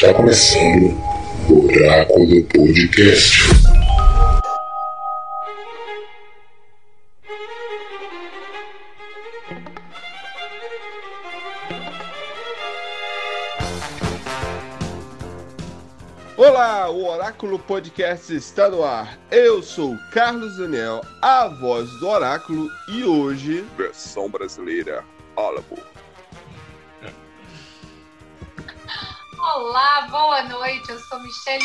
Está começando o Oráculo Podcast. Olá, o Oráculo Podcast está no ar. Eu sou o Carlos Daniel, a voz do Oráculo, e hoje, versão brasileira, Álamo. Olá, boa noite. Eu sou Michelle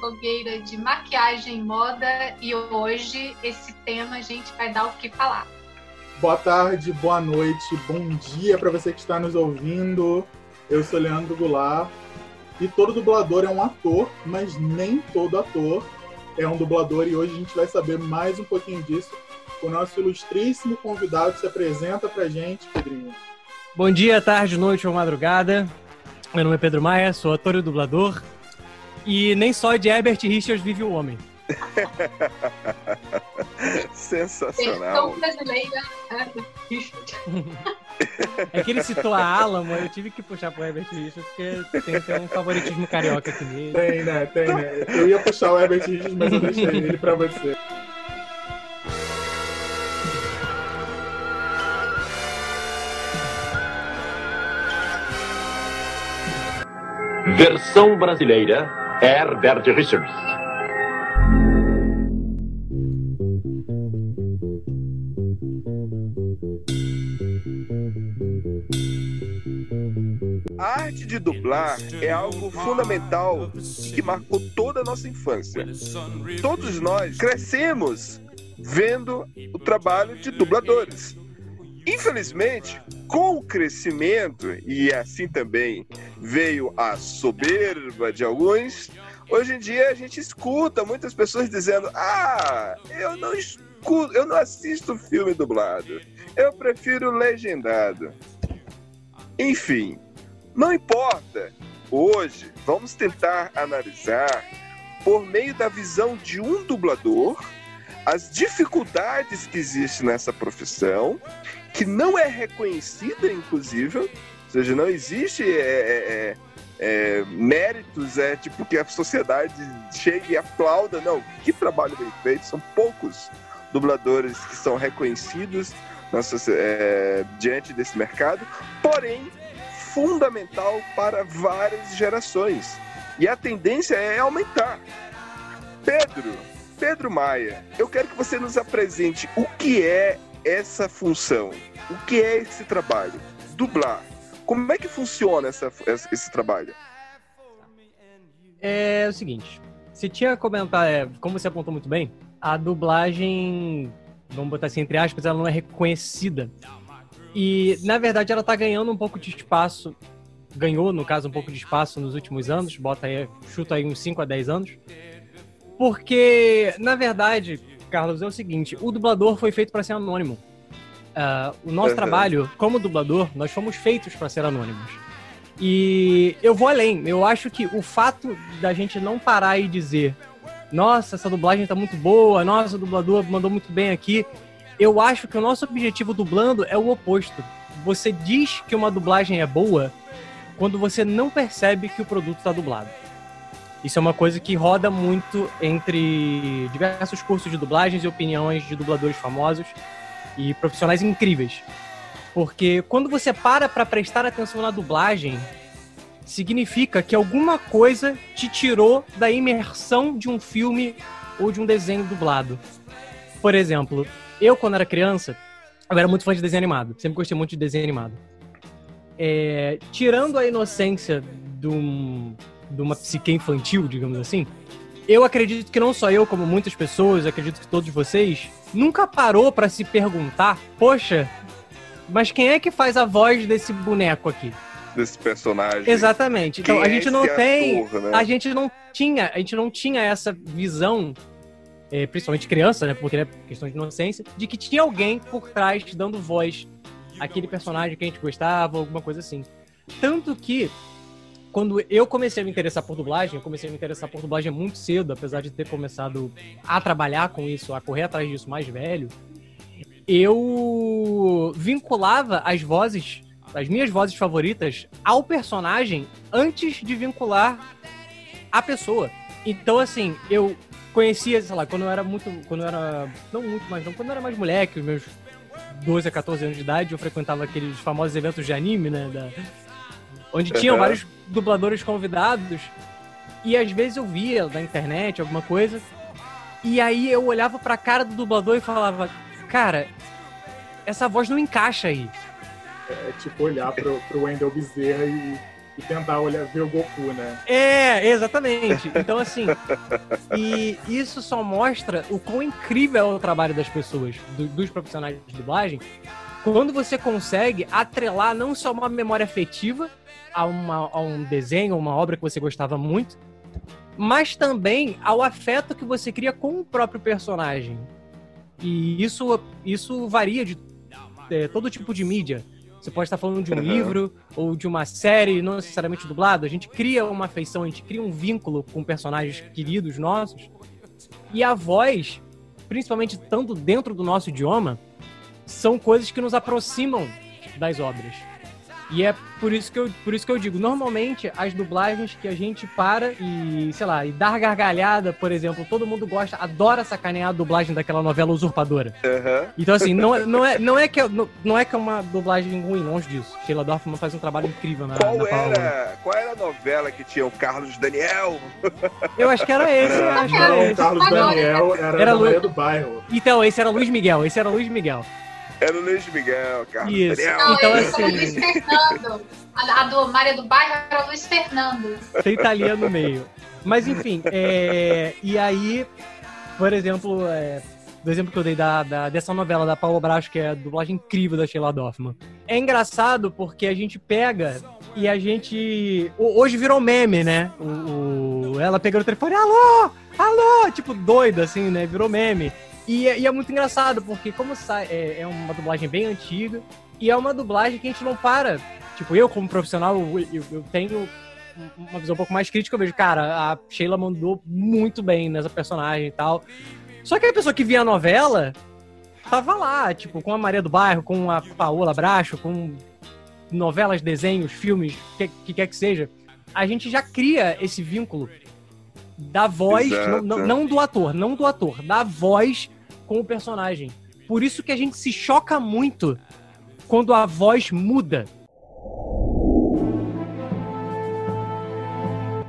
blogueira de maquiagem e moda e hoje esse tema a gente vai dar o que falar. Boa tarde, boa noite, bom dia para você que está nos ouvindo. Eu sou Leandro Goulart e todo dublador é um ator, mas nem todo ator é um dublador e hoje a gente vai saber mais um pouquinho disso. O nosso ilustríssimo convidado se apresenta pra gente, Pedrinho. Bom dia, tarde, noite ou madrugada. Meu nome é Pedro Maia, sou ator e dublador. E nem só de Herbert Richards vive o homem. Sensacional. Versão brasileira. É que ele citou a Alamo, eu tive que puxar pro Herbert Richards, porque tem, tem um favoritismo carioca aqui nele. Tem, né? Tem, né? Eu ia puxar o Herbert Richards, mas eu deixei ele pra você. Versão brasileira, Herbert Richards. A arte de dublar é algo fundamental que marcou toda a nossa infância. Todos nós crescemos vendo o trabalho de dubladores. Infelizmente, com o crescimento, e assim também veio a soberba de alguns, hoje em dia a gente escuta muitas pessoas dizendo: Ah, eu não escuto, eu não assisto filme dublado, eu prefiro legendado. Enfim, não importa. Hoje vamos tentar analisar, por meio da visão de um dublador, as dificuldades que existem nessa profissão, que não é reconhecida, inclusive, ou seja, não existe é, é, é, méritos, é tipo que a sociedade chegue e aplauda. Não, que trabalho bem feito, são poucos dubladores que são reconhecidos socie- é, diante desse mercado, porém fundamental para várias gerações. E a tendência é aumentar. Pedro, Pedro Maia, eu quero que você nos apresente o que é essa função, o que é esse trabalho, dublar. Como é que funciona essa, esse trabalho? É o seguinte, você tinha comentado, é, como você apontou muito bem, a dublagem, vamos botar assim, entre aspas, ela não é reconhecida. E, na verdade, ela tá ganhando um pouco de espaço, ganhou, no caso, um pouco de espaço nos últimos anos, bota aí, chuta aí uns 5 a 10 anos. Porque, na verdade, Carlos, é o seguinte, o dublador foi feito para ser anônimo. Ah, o nosso Uhum. trabalho, como dublador, nós fomos feitos para ser anônimos. E eu vou além. Eu acho que o fato da gente não parar e dizer nossa, essa dublagem tá muito boa, nossa, o dublador mandou muito bem aqui. Eu acho que o nosso objetivo dublando é o oposto. Você diz que uma dublagem é boa quando você não percebe que o produto está dublado. Isso é uma coisa que roda muito entre diversos cursos de dublagens e opiniões de dubladores famosos e profissionais incríveis. Porque quando você para para prestar atenção na dublagem, significa que alguma coisa te tirou da imersão de um filme ou de um desenho dublado. Por exemplo, eu quando era criança, eu era muito fã de desenho animado. Sempre gostei muito de desenho animado. É, tirando a inocência de, um- de uma psique infantil, digamos assim, eu acredito que não só eu, como muitas pessoas, acredito que todos vocês, nunca parou pra se perguntar, poxa, mas quem é que faz a voz desse boneco aqui? Desse personagem. Exatamente. Então Quem a é gente não tem, ator, né? a gente não tinha, a gente não tinha essa visão, eh, principalmente criança, né, porque é questão de inocência, de que tinha alguém por trás dando voz àquele personagem que a gente gostava, alguma coisa assim. Tanto que quando eu comecei a me interessar por dublagem, eu comecei a me interessar por dublagem muito cedo, apesar de ter começado a trabalhar com isso, a correr atrás disso mais velho. Eu vinculava as vozes as minhas vozes favoritas ao personagem antes de vincular a pessoa. Então, assim, eu conhecia, sei lá, quando eu era muito. Quando eu era. Não muito mais, não, quando eu era mais moleque, os meus 12 a 14 anos de idade, eu frequentava aqueles famosos eventos de anime, né? Da, onde tinham Uhum. vários dubladores convidados. E às vezes eu via na internet alguma coisa. E aí eu olhava pra cara do dublador e falava, cara, essa voz não encaixa aí. É tipo olhar pro, pro Wendell Bezerra e, e tentar olhar, ver o Goku, né? É, exatamente. Então, assim, e isso só mostra o quão incrível é o trabalho das pessoas, do- dos profissionais de dublagem, quando você consegue atrelar não só uma memória afetiva a, uma- a um desenho, uma obra que você gostava muito, mas também ao afeto que você cria com o próprio personagem. E isso, isso varia de é, todo tipo de mídia. Você pode estar falando de um Uhum. livro ou de uma série, não necessariamente dublado. A gente cria uma afeição, a gente cria um vínculo com personagens queridos nossos. E a voz, principalmente estando dentro do nosso idioma, são coisas que nos aproximam das obras. E é por isso que eu, por isso que eu digo, normalmente as dublagens que a gente para e, sei lá, e dar gargalhada, por exemplo, todo mundo gosta, adora sacanear a dublagem daquela novela Usurpadora. Aham. Então, assim, não, é- não, é, não, é que, é- não, não é que é uma dublagem ruim, longe disso. Sheila Dorfman faz um trabalho incrível na, Qual na era, qual era a novela que tinha o Carlos Daniel? Eu acho que era esse, eu acho que Não, era o esse. Carlos Daniel era, Era Lu- do Bairro. Então, esse era Luiz Miguel, esse era Luiz Miguel. Era o Luiz Miguel, Carlos Isso. Daniel. Não, Então, era o assim- Luiz Fernando. A, a do Maria do Bairro era o Luiz Fernando. Tem Thalia no meio. Mas enfim, é, e aí, por exemplo, é, do exemplo que eu dei da, da- dessa novela da Paula Bracho, que é a dublagem incrível da Sheila Dorfman. É engraçado porque a gente pega e a gente. ho- Hoje virou meme, né? O, o- ela pegando o telefone, alô! Alô! Tipo, doida, assim, né? Virou meme. E, é- e é muito engraçado, porque como sai, é, é uma dublagem bem antiga, e é uma dublagem que a gente não para. Tipo, eu, como profissional, eu, eu- eu tenho uma visão um pouco mais crítica, eu vejo, cara, a Sheila mandou muito bem nessa personagem e tal. Só que a pessoa que via a novela tava lá, tipo, com a Maria do Bairro, com a Paola Bracho, com novelas, desenhos, filmes, o que, que quer que seja. A gente já cria esse vínculo da voz, não, não- não do ator, não do ator, da voz com o personagem. Por isso que a gente se choca muito quando a voz muda.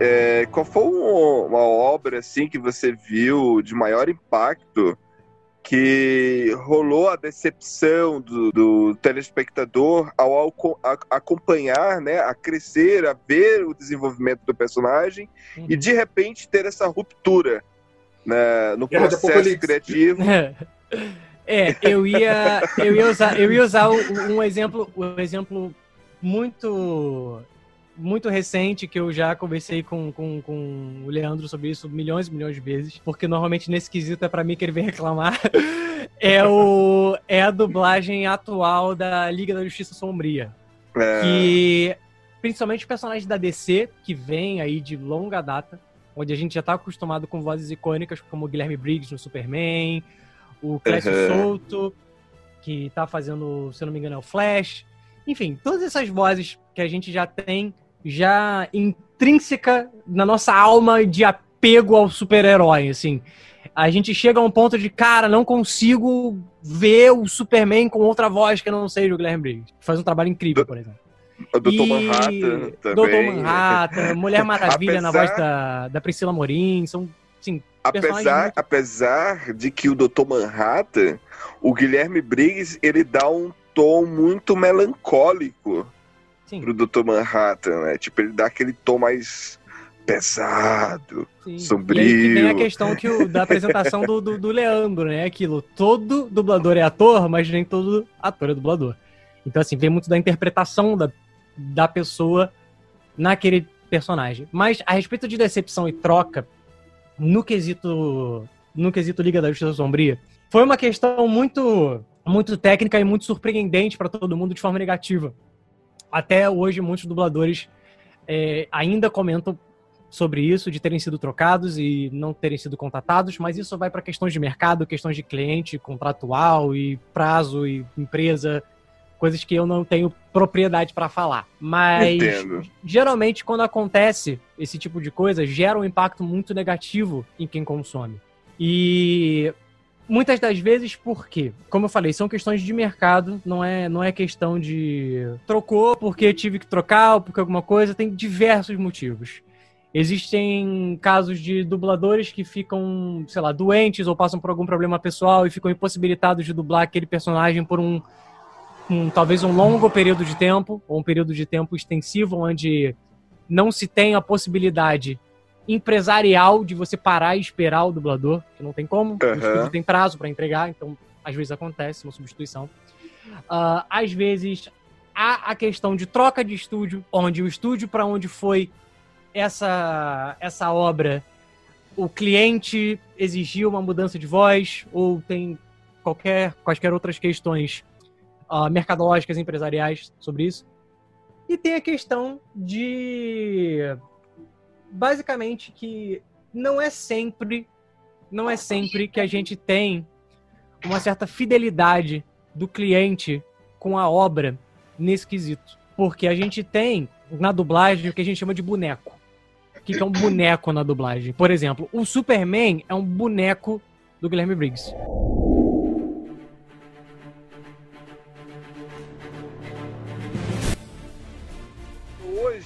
É, qual foi um- uma obra assim que você viu de maior impacto que rolou a decepção do, do telespectador ao, ao- a- acompanhar, né, a crescer, a ver o desenvolvimento do personagem e de repente ter essa ruptura né, no Guerra processo criativo? É, eu ia, eu ia usar, eu ia usar um exemplo, um exemplo muito, muito recente que eu já conversei com, com, com o Leandro sobre isso milhões e milhões de vezes, porque normalmente nesse quesito é pra mim que ele vem reclamar. É, o, é a dublagem atual da Liga da Justiça Sombria. É, Que principalmente os personagens da DC, que vem aí de longa data, onde a gente já tá acostumado com vozes icônicas como o Guilherme Briggs no Superman, o Clécio Uhum. Souto, que tá fazendo, se não me engano, é o Flash. Enfim, todas essas vozes que a gente já tem, já intrínseca na nossa alma de apego ao super-herói, assim. A gente chega a um ponto de, cara, não consigo ver o Superman com outra voz que não seja o Guilherme Briggs. Faz um trabalho incrível, por exemplo. O Dr. E Manhattan também. Doutor Manhattan, Mulher Maravilha na Apesar- voz da, da Priscila Morim, são, sim, Apesar, muito- apesar de que o Dr. Manhattan, o Guilherme Briggs, ele dá um tom muito melancólico sim, pro Dr. Manhattan, né? Tipo, ele dá aquele tom mais pesado. sim. sombrio. E vem a questão que o, da apresentação do, do, do Leandro, né? Aquilo, todo dublador é ator, mas nem todo ator é dublador. Então, assim, vem muito da interpretação da, da pessoa naquele personagem. Mas a respeito de decepção e troca, no quesito, no quesito Liga da Justiça Sombria, foi uma questão muito, muito técnica e muito surpreendente para todo mundo de forma negativa. Até hoje, muitos dubladores eh, ainda comentam sobre isso, de terem sido trocados e não terem sido contatados, mas isso vai para questões de mercado, questões de cliente contratual e prazo e empresa. Coisas que eu não tenho propriedade para falar. Mas Entendo. geralmente quando acontece esse tipo de coisa, gera um impacto muito negativo em quem consome. E muitas das vezes por quê? Como eu falei, são questões de mercado, não é, não é questão de trocou porque tive que trocar ou porque alguma coisa, tem diversos motivos. Existem casos de dubladores que ficam, sei lá, doentes ou passam por algum problema pessoal e ficam impossibilitados de dublar aquele personagem por um, um talvez um longo período de tempo, ou um período de tempo extensivo, onde não se tem a possibilidade empresarial de você parar e esperar o dublador, que não tem como, o Aham. estúdio tem prazo para entregar, então às vezes acontece uma substituição. Ah, às vezes há a questão de troca de estúdio, onde o estúdio para onde foi essa, essa obra, o cliente exigiu uma mudança de voz, ou tem qualquer, quaisquer outras questões ah, mercadológicas, empresariais sobre isso. E tem a questão de. Basicamente, que não é sempre. Não é sempre que a gente tem uma certa fidelidade do cliente com a obra nesse quesito. Porque a gente tem na dublagem o que a gente chama de boneco. O que é um boneco na dublagem? Por exemplo, o Superman é um boneco do Guilherme Briggs.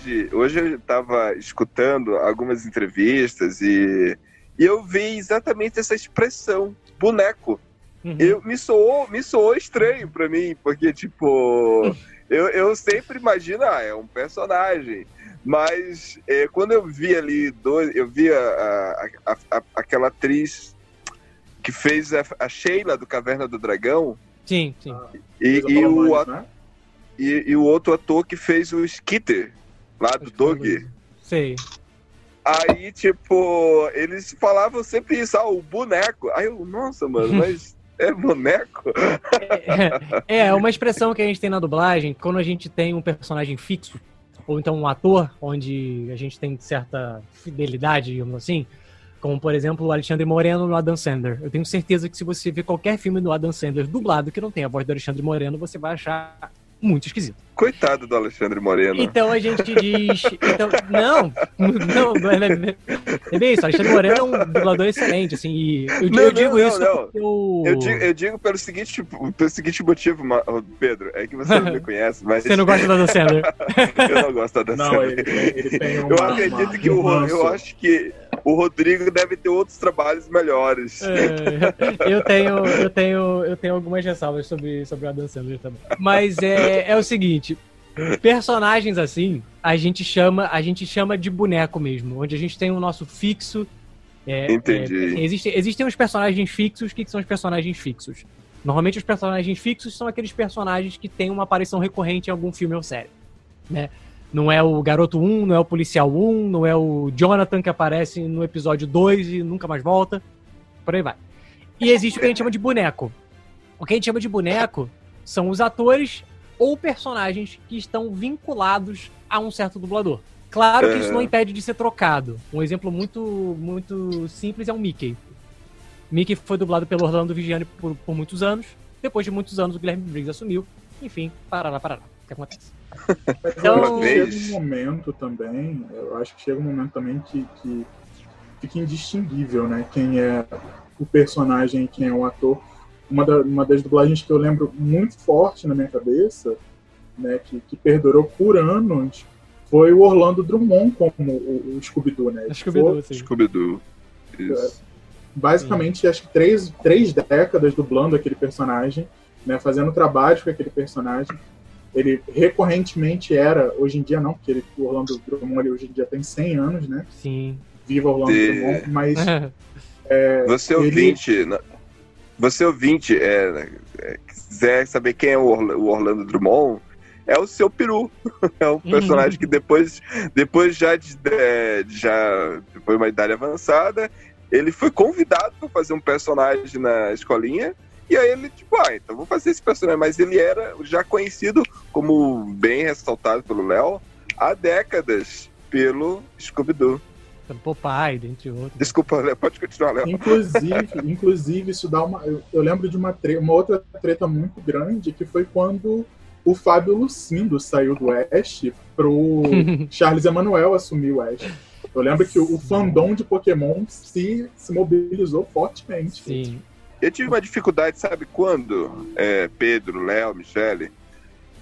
Hoje, hoje eu estava escutando algumas entrevistas e, e eu vi exatamente essa expressão, boneco. Uhum. Eu, me, soou, me soou estranho pra mim, porque, tipo, eu, eu sempre imagino, ah, é um personagem. Mas é, quando eu vi ali, dois, eu vi a, a- a- aquela atriz que fez a, a Sheila do Caverna do Dragão Sim, sim. e, Coisa e o, né? e, e o outro ator que fez o Skitter, lá do Dog. Sei. Aí, tipo, eles falavam sempre isso, ah, o boneco. Aí eu, nossa, mano, mas é boneco? É, é uma expressão que a gente tem na dublagem, quando a gente tem um personagem fixo, ou então um ator, onde a gente tem certa fidelidade, digamos assim, como por exemplo o Alexandre Moreno no Adam Sandler. Eu tenho certeza que se você ver qualquer filme do Adam Sandler dublado que não tem a voz do Alexandre Moreno, você vai achar muito esquisito. Coitado do Alexandre Moreno. Então a gente diz. Então, não, não, não é, é bem isso. O Alexandre Moreno é um dublador excelente, assim, e eu, Não, eu não, digo não, isso não. porque eu. Eu digo, eu digo pelo, seguinte, pelo seguinte motivo, Pedro, é que você não me conhece, mas Você não gosta do Adam Sandler. eu não gosto da Não, ele tem, ele tem uma, Eu acredito uma- que o, eu acho que o Rodrigo deve ter outros trabalhos melhores. É, eu tenho, eu tenho, eu tenho algumas ressalvas sobre, sobre o Adam Sandler também. Mas é, é o seguinte, personagens assim, a gente chama, a gente chama de boneco mesmo, onde a gente tem o nosso fixo. é, Entendi. é, assim, existe- existem os personagens fixos, o que que são os personagens fixos? Normalmente os personagens fixos são aqueles personagens que têm uma aparição recorrente em algum filme ou série, né? Não é o Garoto 1, não é o Policial 1, não é o Jonathan que aparece no episódio 2 e nunca mais volta. Por aí vai. E existe o que a gente chama de boneco. O que a gente chama de boneco são os atores ou personagens que estão vinculados a um certo dublador. Claro que isso não impede de ser trocado. Um exemplo muito, muito simples é o Mickey. Mickey foi dublado pelo Orlando Vigiani por, por muitos anos. Depois de muitos anos, o Guilherme Briggs assumiu. Enfim, parará, parará. O que acontece? Mas Então- eu acho que chega um momento também, eu acho que chega um momento também que, que fica indistinguível, né? Quem é o personagem e quem é o ator. Uma, da- uma das dublagens que eu lembro muito forte na minha cabeça, né, que, que perdurou por anos, foi o Orlando Drummond como o, o Scooby-Doo, né? Scooby-Doo, sim. Scooby-Doo. Isso. basicamente acho que três, três décadas dublando aquele personagem, né, fazendo trabalhos com aquele personagem. Ele recorrentemente era, hoje em dia não, porque ele, o Orlando Drummond ele hoje em dia tem 100 anos, né? Sim. Viva Orlando De- Drummond, mas Você ele- ouvinte, na- você ouvinte, é, é, quiser saber quem é o Orla- o Orlando Drummond, é o seu peru. É um personagem que depois, depois já de, de- já depois de uma idade avançada, ele foi convidado para fazer um personagem na escolinha. E aí ele, tipo, ah, então vou fazer esse personagem. Mas ele era já conhecido, como bem ressaltado pelo Léo, há décadas pelo Scooby-Doo. Popeye, dentre outros. Desculpa, Léo, pode continuar, Léo. inclusive, inclusive isso dá uma. Eu, eu lembro de uma, tre- uma outra treta muito grande que foi quando o Fábio Lucindo saiu do Ash pro Charles Emanuel assumir o Ash. Eu lembro que o fandom de Pokémon se, se mobilizou fortemente. Sim. Eu tive uma dificuldade, sabe quando? É, Pedro, Léo, Michele.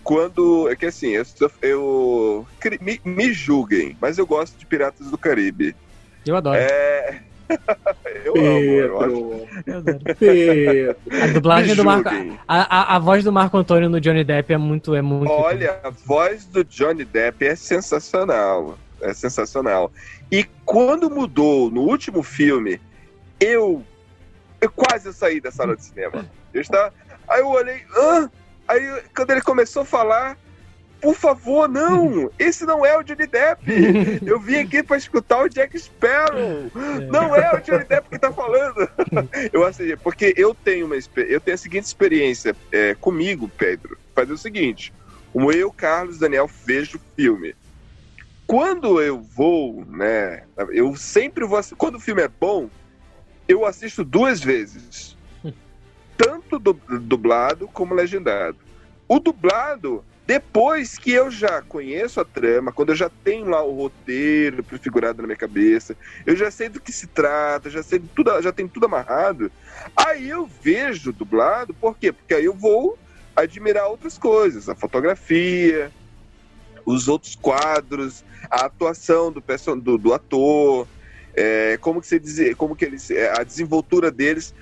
Quando. É que assim, eu, eu me, me julguem, mas eu gosto de Piratas do Caribe. Eu adoro. É. eu amo, eu acho. Pedro, Eu adoro. Pedro. A dublagem do Marco. A, a, a voz do Marco Antônio no Johnny Depp é muito. É muito Olha, a voz do Johnny Depp é sensacional. É sensacional. E quando mudou no último filme, eu, eu quase saí da sala de cinema. Eu estava, aí eu olhei, hã? Aí quando ele começou a falar, por favor, não! Esse não é o Johnny Depp! Eu vim aqui para escutar o Jack Sparrow! Não é o Johnny Depp que tá falando! Eu assim, porque eu tenho uma eu tenho a seguinte experiência é, comigo, Pedro. Fazer o seguinte: como eu, Carlos, Daniel vejo o filme. Quando eu vou, né? Eu sempre vou. Quando o filme é bom, eu assisto duas vezes. Tanto du- dublado como legendado. O dublado, depois que eu já conheço a trama, quando eu já tenho lá o roteiro prefigurado na minha cabeça, eu já sei do que se trata, já sei tudo, já tem tudo amarrado. Aí eu vejo dublado, por quê? Porque aí eu vou admirar outras coisas, a fotografia, os outros quadros, a atuação do, perso- do, do ator, é, como que você dizer, como que eles, é, a desenvoltura deles.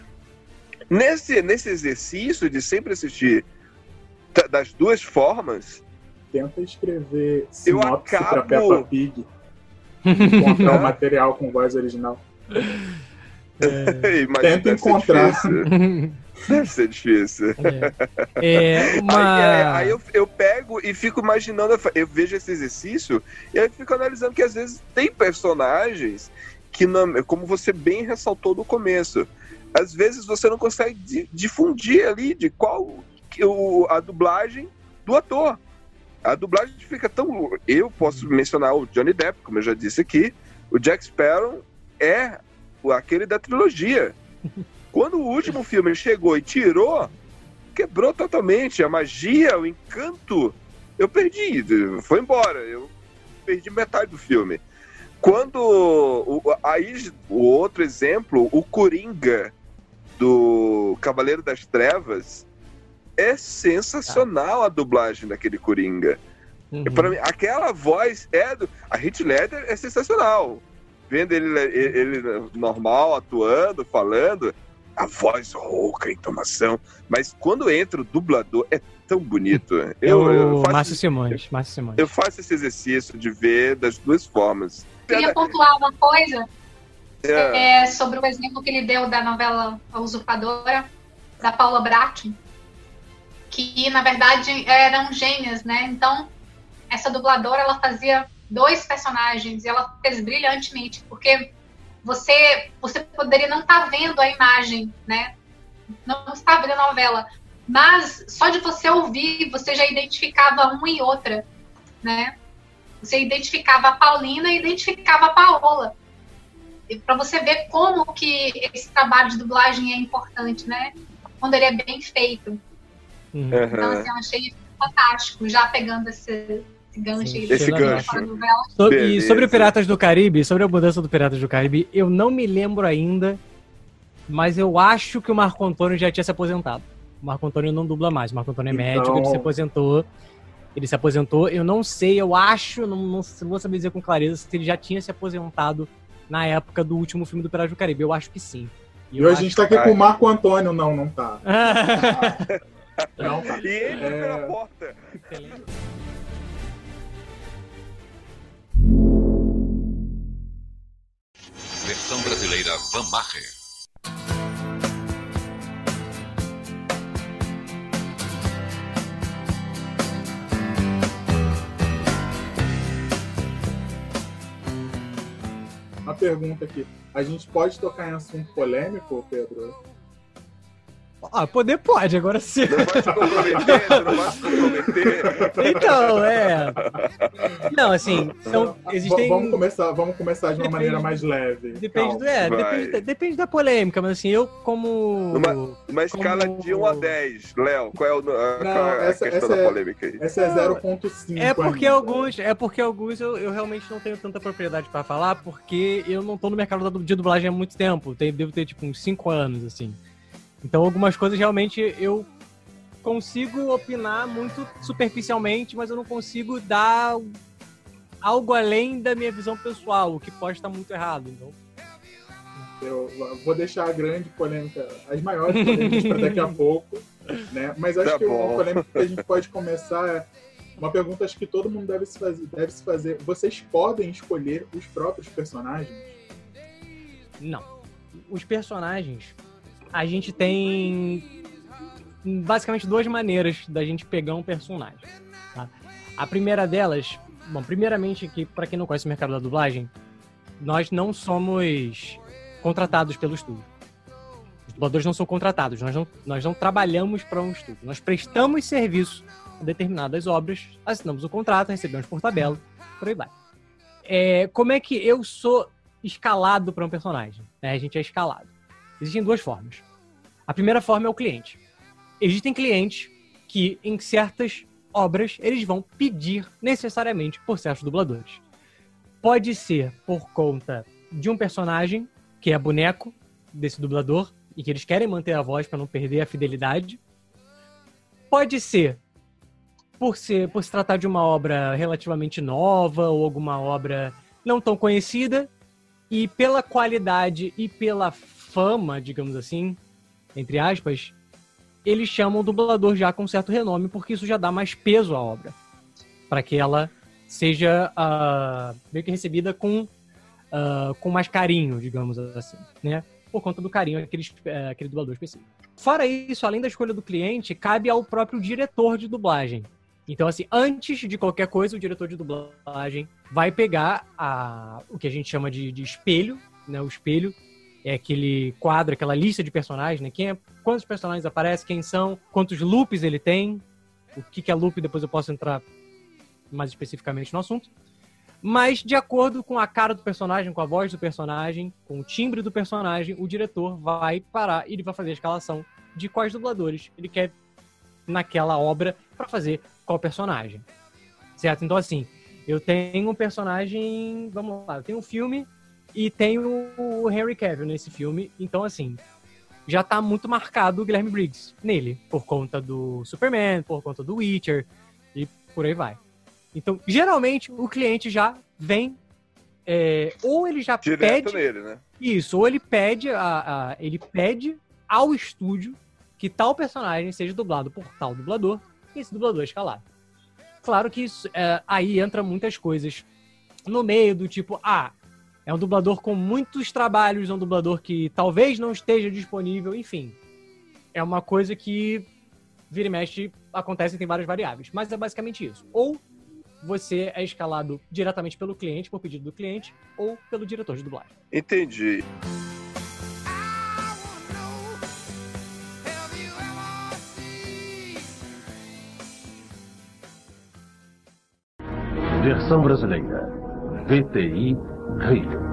Nesse, nesse exercício de sempre assistir das duas formas, Tenta escrever Eu sinopse pra acabo- Peppa Pig. Encontrar o material com voz original. imagina, Tenta deve ser encontrar. difícil. Deve ser difícil. É, Aí, uma. é, aí eu, eu pego e fico imaginando, eu vejo esse exercício e aí eu fico analisando que às vezes tem personagens que, não, como você bem ressaltou no começo, às vezes você não consegue di- difundir ali de qual o, a dublagem do ator. A dublagem fica tão. Eu posso mencionar o Johnny Depp, como eu já disse aqui, o Jack Sparrow é o- aquele da trilogia. Quando o último filme chegou e tirou, quebrou totalmente a magia, o encanto. Eu perdi, foi embora. Eu perdi metade do filme. Quando o, aí o outro exemplo, o Coringa do Cavaleiro das Trevas é sensacional a dublagem daquele Coringa. Uhum. E pra mim, aquela voz é do. A Heath Ledger é sensacional. Vendo ele, ele, ele normal, atuando, falando, a voz rouca, a entonação. Mas quando entra o dublador, é tão bonito. Eu, eu, faço, Márcio Simões. Márcio Simões. eu faço esse exercício de ver das duas formas. Queria pontuar uma coisa É, é, sobre o exemplo que ele deu da novela A Usurpadora, da Paula Braque, que na verdade eram gêmeas, né? Então, essa dubladora ela fazia dois personagens e ela fez brilhantemente, porque você você poderia não estar vendo a imagem, né? Não está vendo a novela, mas só de você ouvir, você já identificava uma e outra, né? Você identificava a Paulina e identificava a Paola para você ver como que esse trabalho de dublagem é importante, né? Quando ele é bem feito. Uhum. Então, assim, eu achei fantástico, já pegando esse, esse gancho Sim, aí. Esse gancho. e sobre o Piratas do Caribe, sobre a mudança do Piratas do Caribe, eu não me lembro ainda, mas eu acho que o Marco Antônio já tinha se aposentado. O Marco Antônio não dubla mais. O Marco Antônio é Então- médico, ele se aposentou. Ele se aposentou. Eu não sei, eu acho, não, não vou saber dizer com clareza se ele já tinha se aposentado na época do último filme do Piratas do Caribe. Eu acho que sim. E eu hoje a gente tá aqui com o Marco Antônio. Não, não tá. Não. E ele É. pela porta. Versão brasileira Van Maher. Uma pergunta aqui. A gente pode tocar em assunto polêmico, Pedro? Ah, poder pode, agora sim. Não vai se comprometer, não vai se comprometer. Então, é. Não, assim, são, V- existem. Vamos começar, vamos começar de uma Depende- maneira mais leve. Depende, Calma. do, é, depende, da- depende da polêmica, mas assim, eu como. Numa- Uma escala Como- de 1 a 10, Léo, qual é, o, a, Não, é a essa- questão essa da é- polêmica aí? Essa é 0.5. É porque ainda. alguns, é porque alguns eu, eu realmente não tenho tanta propriedade pra falar, porque eu não tô no mercado de dublagem há muito tempo. Tem, devo ter tipo uns 5 anos, assim. Então algumas coisas realmente eu consigo opinar muito superficialmente, mas eu não consigo dar algo além da minha visão pessoal, o que pode estar muito errado. Então, Eu vou deixar a grande polêmica, as maiores polêmicas para daqui a pouco, né? Mas acho Tá que bom. uma polêmica que a gente pode começar é uma pergunta acho que todo mundo deve se fazer, deve se fazer. Vocês podem escolher os próprios personagens? Não. Os personagens, a gente tem basicamente duas maneiras da gente pegar um personagem. tá? A primeira delas, bom, primeiramente que para quem não conhece o mercado da dublagem, nós não somos contratados pelo estúdio. Os dubladores não são contratados, nós não, nós não trabalhamos para um estúdio. Nós prestamos serviço a determinadas obras, assinamos o contrato, recebemos por tabela, por aí vai. É, como é que eu sou escalado para um personagem. Né? A gente é escalado. Existem duas formas. A primeira forma é o cliente. Existem clientes que, em certas obras, eles vão pedir necessariamente por certos dubladores. Pode ser por conta de um personagem que é boneco desse dublador e que eles querem manter a voz para não perder a fidelidade. Pode ser por, ser por se tratar de uma obra relativamente nova ou alguma obra não tão conhecida e pela qualidade e pela fama, digamos assim, entre aspas, eles chamam o dublador já com certo renome, porque isso já dá mais peso à obra. Para que ela seja ah, meio que recebida com, ah, com mais carinho, digamos assim, né? Por conta do carinho aquele, eh, aquele dublador específico. Fora isso, além da escolha do cliente, cabe ao próprio diretor de dublagem. Então, assim, antes de qualquer coisa, o diretor de dublagem vai pegar a, o que a gente chama de, de espelho, né? O espelho é aquele quadro, aquela lista de personagens, né? Quem é, quantos personagens aparecem, quem são, quantos loops ele tem, o que, é loop, depois eu posso entrar mais especificamente no assunto. Mas, de acordo com a cara do personagem, com a voz do personagem, com o timbre do personagem, o diretor vai parar e ele vai fazer a escalação de quais dubladores ele quer naquela obra para fazer qual personagem. Certo? Então, assim, eu tenho um personagem. Vamos lá, eu tenho um filme e tenho o Henry Cavill nesse filme. Então, assim, já tá muito marcado o Guilherme Briggs nele, por conta do Superman, por conta do Witcher e por aí vai. Então, geralmente, o cliente já vem. é, ou ele já Direto pede. nele, né? Isso, ou ele pede, a, a- ele pede ao estúdio que tal personagem seja dublado por tal dublador e esse dublador é escalado. Claro que isso, é, aí entra muitas coisas no meio do tipo, ah, é um dublador com muitos trabalhos, é um dublador que talvez não esteja disponível, enfim. É uma coisa que vira e mexe acontece e tem várias variáveis, mas é basicamente isso. Ou você é escalado diretamente pelo cliente, por pedido do cliente, ou pelo diretor de dublagem. Entendi. Versão brasileira. VTI Rio.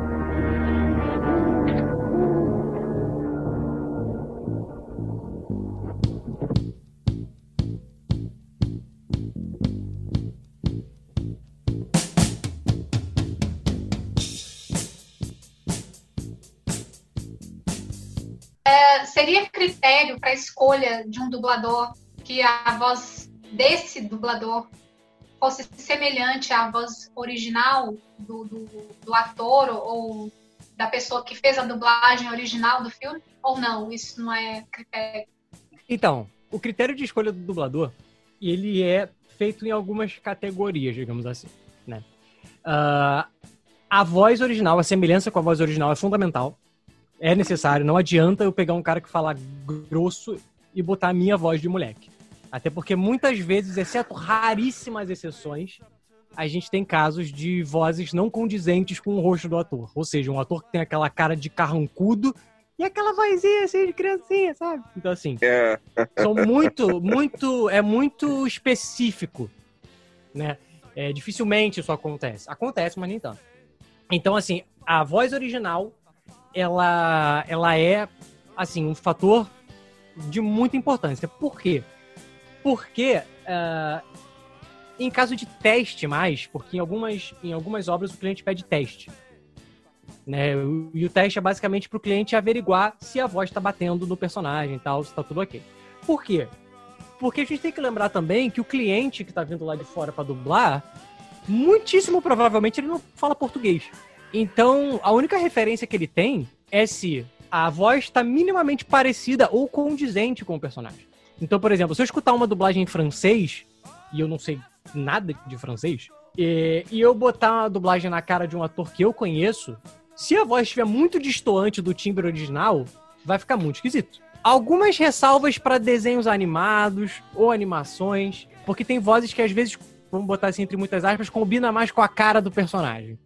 seria critério para a escolha de um dublador que a voz desse dublador fosse semelhante à voz original do, do, do ator ou da pessoa que fez a dublagem original do filme? Ou não? Isso não é critério? Então, o critério de escolha do dublador, ele é feito em algumas categorias, digamos assim, né? Ah, a voz original, a semelhança com a voz original é fundamental. É necessário, não adianta eu pegar um cara que fala grosso e botar a minha voz de moleque. Até porque muitas vezes, exceto raríssimas exceções, a gente tem casos de vozes não condizentes com o rosto do ator. Ou seja, um ator que tem aquela cara de carrancudo E aquela vozinha assim de criancinha, sabe? Então, assim, É, são muito, muito, é muito específico, né? É, dificilmente isso acontece. Acontece, mas nem tanto. Então, assim, a voz original, ela, ela é, assim, um fator de muita importância. Por quê? Porque, ah, em caso de teste mais, porque em algumas, em algumas obras o cliente pede teste. Né? E o teste é basicamente para o cliente averiguar se a voz está batendo no personagem e tal, se está tudo ok. Por quê? Porque a gente tem que lembrar também que o cliente que está vindo lá de fora para dublar, muitíssimo provavelmente ele não fala português. Então, a única referência que ele tem é se a voz está minimamente parecida ou condizente com o personagem. Então, por exemplo, se eu escutar uma dublagem em francês, e eu não sei nada de francês, e, e eu botar uma dublagem na cara de um ator que eu conheço, se a voz estiver muito distoante do timbre original, vai ficar muito esquisito. Algumas ressalvas para desenhos animados ou animações, porque tem vozes que às vezes, vamos botar assim entre muitas aspas, combina mais com a cara do personagem.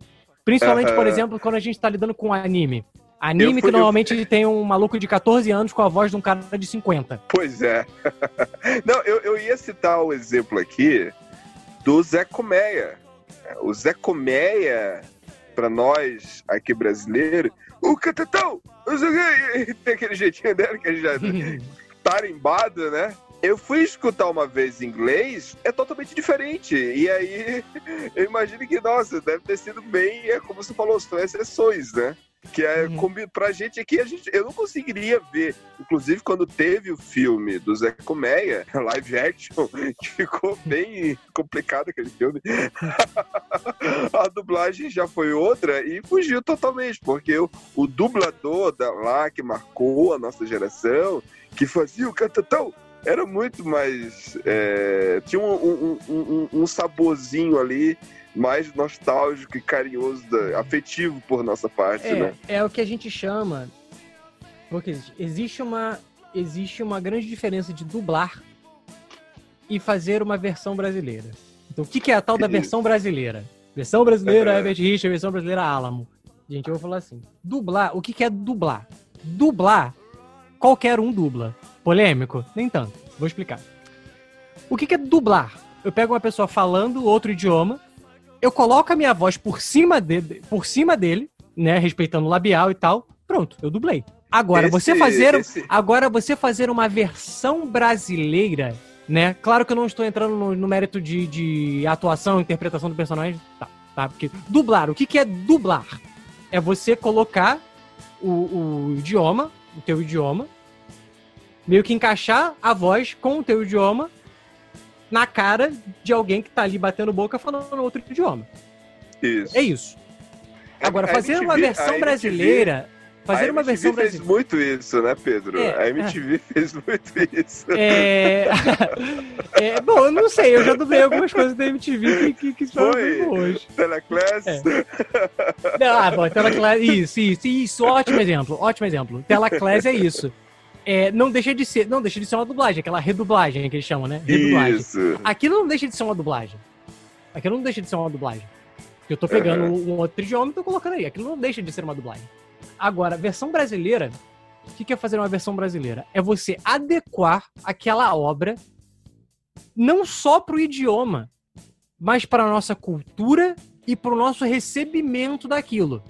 Principalmente, por Aham. exemplo, quando a gente tá lidando com anime. Anime Eu fui- que normalmente tem um maluco de 14 anos com a voz de um cara de 50. pois é. Não, eu, eu ia citar o exemplo aqui do Zé Colmeia. O Zé Colmeia, pra nós aqui brasileiros, o catatão, não sei o quê, tem aquele jeitinho dele que já tarimbado, né? Eu fui escutar uma vez em inglês, é totalmente diferente. E aí, eu imagino que, nossa, deve ter sido bem, é como você falou, são exceções, né? Que é, Uhum. pra gente aqui, a gente, eu não conseguiria ver. Inclusive, quando teve o filme do Zé Colmeia, live action, que ficou bem complicado aquele filme. a dublagem já foi outra e fugiu totalmente, porque o, o dublador da, lá que marcou a nossa geração, que fazia o cantatão, era muito mais. é, tinha um, um, um, um- um saborzinho ali mais nostálgico e carinhoso, afetivo por nossa parte, É, né? é o que a gente chama. Porque existe- uma, existe uma grande diferença de dublar e fazer uma versão brasileira. Então, o que, é a tal da versão brasileira? Versão brasileira Uhum. Herbert Richard, versão brasileira Alamo. Gente, eu vou falar assim. Dublar, o que, é dublar? Dublar, qualquer um dubla. Polêmico? Nem tanto. Vou explicar. O que é dublar? Eu pego uma pessoa falando outro idioma, eu coloco a minha voz por cima, de, por cima dele, né, respeitando o labial e tal. Pronto, eu dublei. Agora, Esse- você fazer, esse- agora você fazer uma versão brasileira, né? Claro que eu não estou entrando no, no mérito de, de atuação, interpretação do personagem, tá, tá? Porque dublar, o que, que é dublar? É você colocar o, o idioma, o teu idioma, meio que encaixar a voz com o teu idioma na cara de alguém que tá ali batendo boca falando outro idioma. Isso. É isso. Agora, A fazer uma MTV versão a MTV brasileira. Fazer a uma versão fez brasileira. muito isso, né, Pedro? É, a MTV fez muito isso. É... é, Bom, eu não sei, eu já dublei algumas coisas da MTV que, que, que Foi. boas. Teleclass. É. Não, ah, bom, Tela Class, isso, isso, isso, ótimo exemplo, ótimo exemplo. Tela Class é isso. É, não deixa de ser, não deixa de ser uma dublagem, aquela redublagem que eles chamam, né? Redublagem. Isso. Aquilo não deixa de ser uma dublagem. Aquilo não deixa de ser uma dublagem. Eu tô pegando um outro idioma e tô colocando aí. Aquilo não deixa de ser uma dublagem. Agora, versão brasileira, o que que é fazer uma versão brasileira? É você adequar aquela obra não só pro idioma, mas para nossa cultura e pro nosso recebimento daquilo.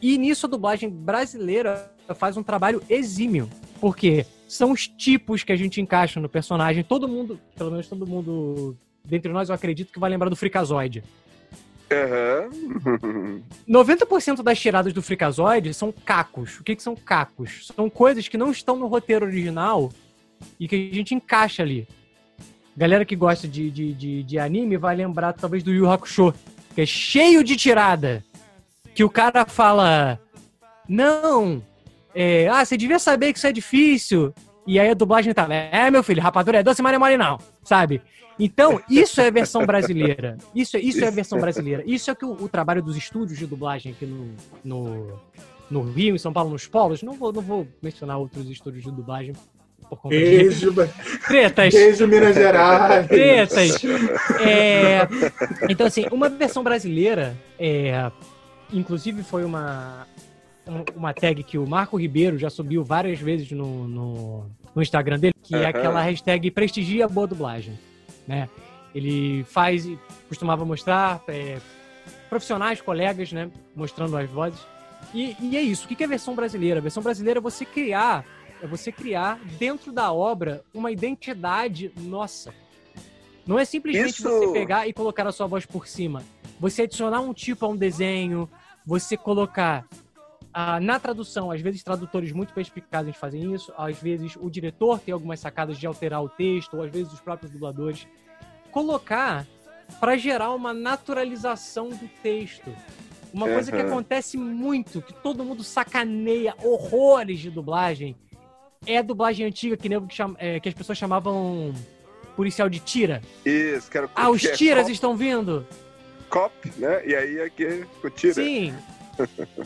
E nisso a dublagem brasileira faz um trabalho exímio, porque são os tipos que a gente encaixa no personagem. Todo mundo, pelo menos todo mundo dentre nós, eu acredito que vai lembrar do Freakazoid. Aham. 90% das tiradas do Freakazoid são cacos. O que, que são cacos? São coisas que não estão no roteiro original e que a gente encaixa ali. Galera que gosta de, de, de, de anime vai lembrar talvez do Yu Yu Hakusho, que é cheio de tirada. Que o cara fala: Não, é, ah, você devia saber que isso é difícil. E aí a dublagem tá, é, meu filho, rapadura é doce, mas não é mole não, sabe? Então, isso é a versão brasileira. Isso, é- isso é a versão brasileira. Isso é que o, o trabalho dos estúdios de dublagem aqui no, no, no Rio, em São Paulo, nos polos, não vou, não vou mencionar outros estúdios de dublagem por conta de Beijo, tretas. beijo, Minas Gerais. Tretas. É, então, assim, uma versão brasileira, é, inclusive foi uma, um- uma tag que o Marco Ribeiro já subiu várias vezes no, no, no Instagram dele, que é Aham. aquela hashtag prestigia a boa dublagem, né? Ele faz, e costumava mostrar é, profissionais, colegas, né? Mostrando as vozes. E, e é isso. O que é versão brasileira? A versão brasileira é você criar, é você criar dentro da obra uma identidade nossa. Não é simplesmente Isso- você pegar e colocar a sua voz por cima. Você adicionar um tipo a um desenho, você colocar ah, na tradução, às vezes tradutores muito perspicazes fazem isso, às vezes o diretor tem algumas sacadas de alterar o texto, ou às vezes os próprios dubladores. Colocar para gerar uma naturalização do texto. Uma coisa que acontece muito, que todo mundo sacaneia horrores de dublagem, é a dublagem antiga que, nego que, chama- é, que as pessoas chamavam policial de tira. Isso, quero Ah, os que é tiras cop, estão vindo! cop, né? E aí aqui o tira. Sim.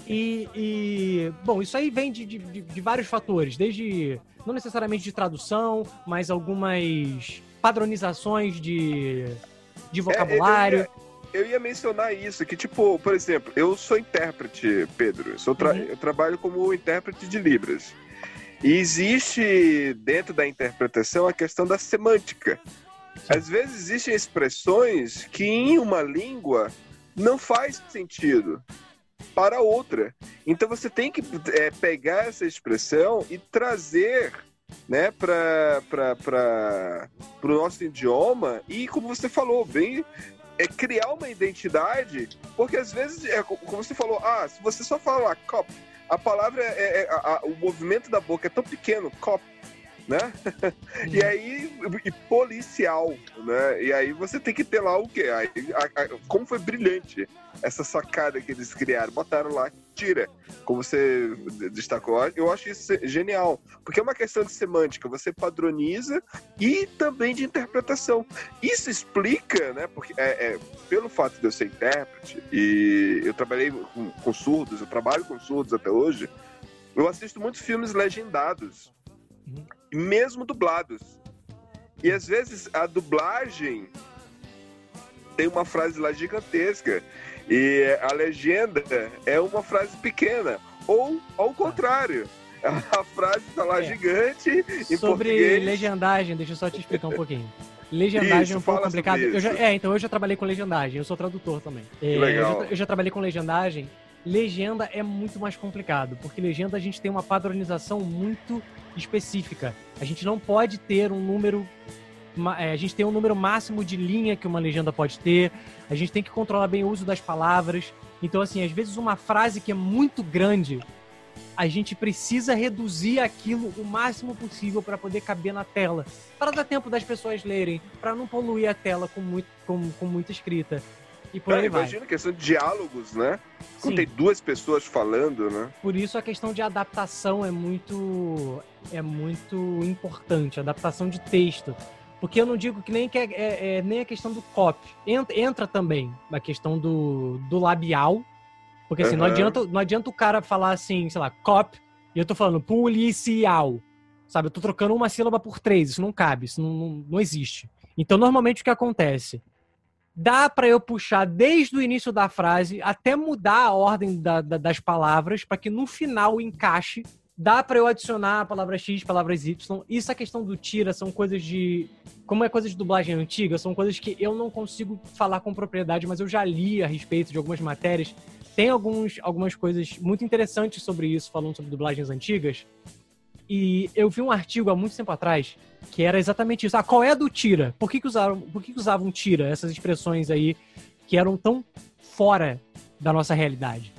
E, e, bom, isso aí vem de, de, de- vários fatores, desde não necessariamente de tradução, mas algumas padronizações de, de vocabulário. É, Eu ia mencionar isso, que tipo, por exemplo, eu sou intérprete, Pedro. Eu, sou tra- Uhum. eu trabalho como intérprete de Libras. E existe dentro da interpretação a questão da semântica. Às vezes existem expressões que em uma língua não faz sentido para outra. Então você tem que é, pegar essa expressão e trazer né, para o nosso idioma e, como você falou, bem é criar uma identidade, porque às vezes, é, co- como você falou, ah, se você só falar cop, a palavra, é, é- a- o movimento da boca é tão pequeno, cop, né? E aí, e policial, né? E aí você tem que ter lá o quê? Aí, a- a- como foi brilhante essa sacada que eles criaram, botaram lá, tira, como você destacou, eu acho isso genial, porque é uma questão de semântica, você padroniza e também de interpretação. Isso explica, né? Porque é, é, pelo fato de eu ser intérprete e eu trabalhei com, com surdos, eu trabalho com surdos até hoje, eu assisto muitos filmes legendados, Uhum. mesmo dublados. E às vezes a dublagem tem uma frase lá gigantesca e a legenda é uma frase pequena. Ou ao contrário, a frase tá lá É. gigante Sobre português. legendagem, deixa eu só te explicar um pouquinho. Legendagem Isso, é um pouco complicado. já, é, então eu já trabalhei com legendagem, eu sou tradutor também. É, Legal. Eu, já, eu já trabalhei com legendagem. Legenda é muito mais complicado, porque legenda a gente tem uma padronização muito específica. A gente não pode ter um número. é, a gente tem um número máximo de linha que uma legenda pode ter. A gente tem que controlar bem o uso das palavras. Então, assim, às vezes uma frase que é muito grande, a gente precisa reduzir aquilo o máximo possível para poder caber na tela, para dar tempo das pessoas lerem, para não poluir a tela com, muito, com, com muita escrita. E por aí vai. imagina questão de diálogos, né? Quando Sim. tem duas pessoas falando, né? Por isso a questão de adaptação é muito é muito importante, adaptação de texto. Porque eu não digo que nem, que é, é- é nem a questão do copy. Entra, entra também a questão do, do labial. Porque assim, não, Aham. adianta, não adianta o cara falar assim, sei lá, cop, e eu tô falando policial. Sabe, eu tô trocando uma sílaba por três, isso não cabe, isso não, não, não existe. Então, normalmente o que acontece? Dá pra eu puxar desde o início da frase até mudar a ordem da- da- das palavras para que no final encaixe. Dá pra eu adicionar a palavra X, palavras Y. Isso a questão do tira são coisas de. Como é coisa de dublagem antiga, são coisas que eu não consigo falar com propriedade, mas eu já li a respeito de algumas matérias. Tem alguns, algumas coisas muito interessantes sobre isso, falando sobre dublagens antigas. E eu vi um artigo há muito tempo atrás que era exatamente isso. Ah, qual é a do tira? Por que, que usaram, por que, que usavam tira? Essas expressões aí que eram tão fora da nossa realidade.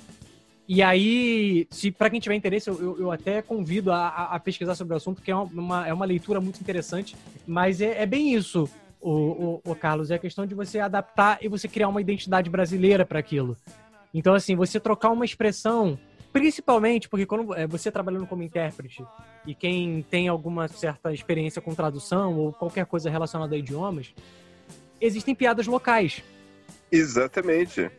E aí, se para quem tiver interesse, eu, eu- eu até convido a, a- pesquisar sobre o assunto, porque é uma, é uma leitura muito interessante. Mas é, é bem isso, o, o, o Carlos. É a questão de você adaptar e você criar uma identidade brasileira para aquilo. Então, assim, você trocar uma expressão, principalmente porque quando é, você trabalhando como intérprete e quem tem alguma certa experiência com tradução ou qualquer coisa relacionada a idiomas, existem piadas locais. Exatamente.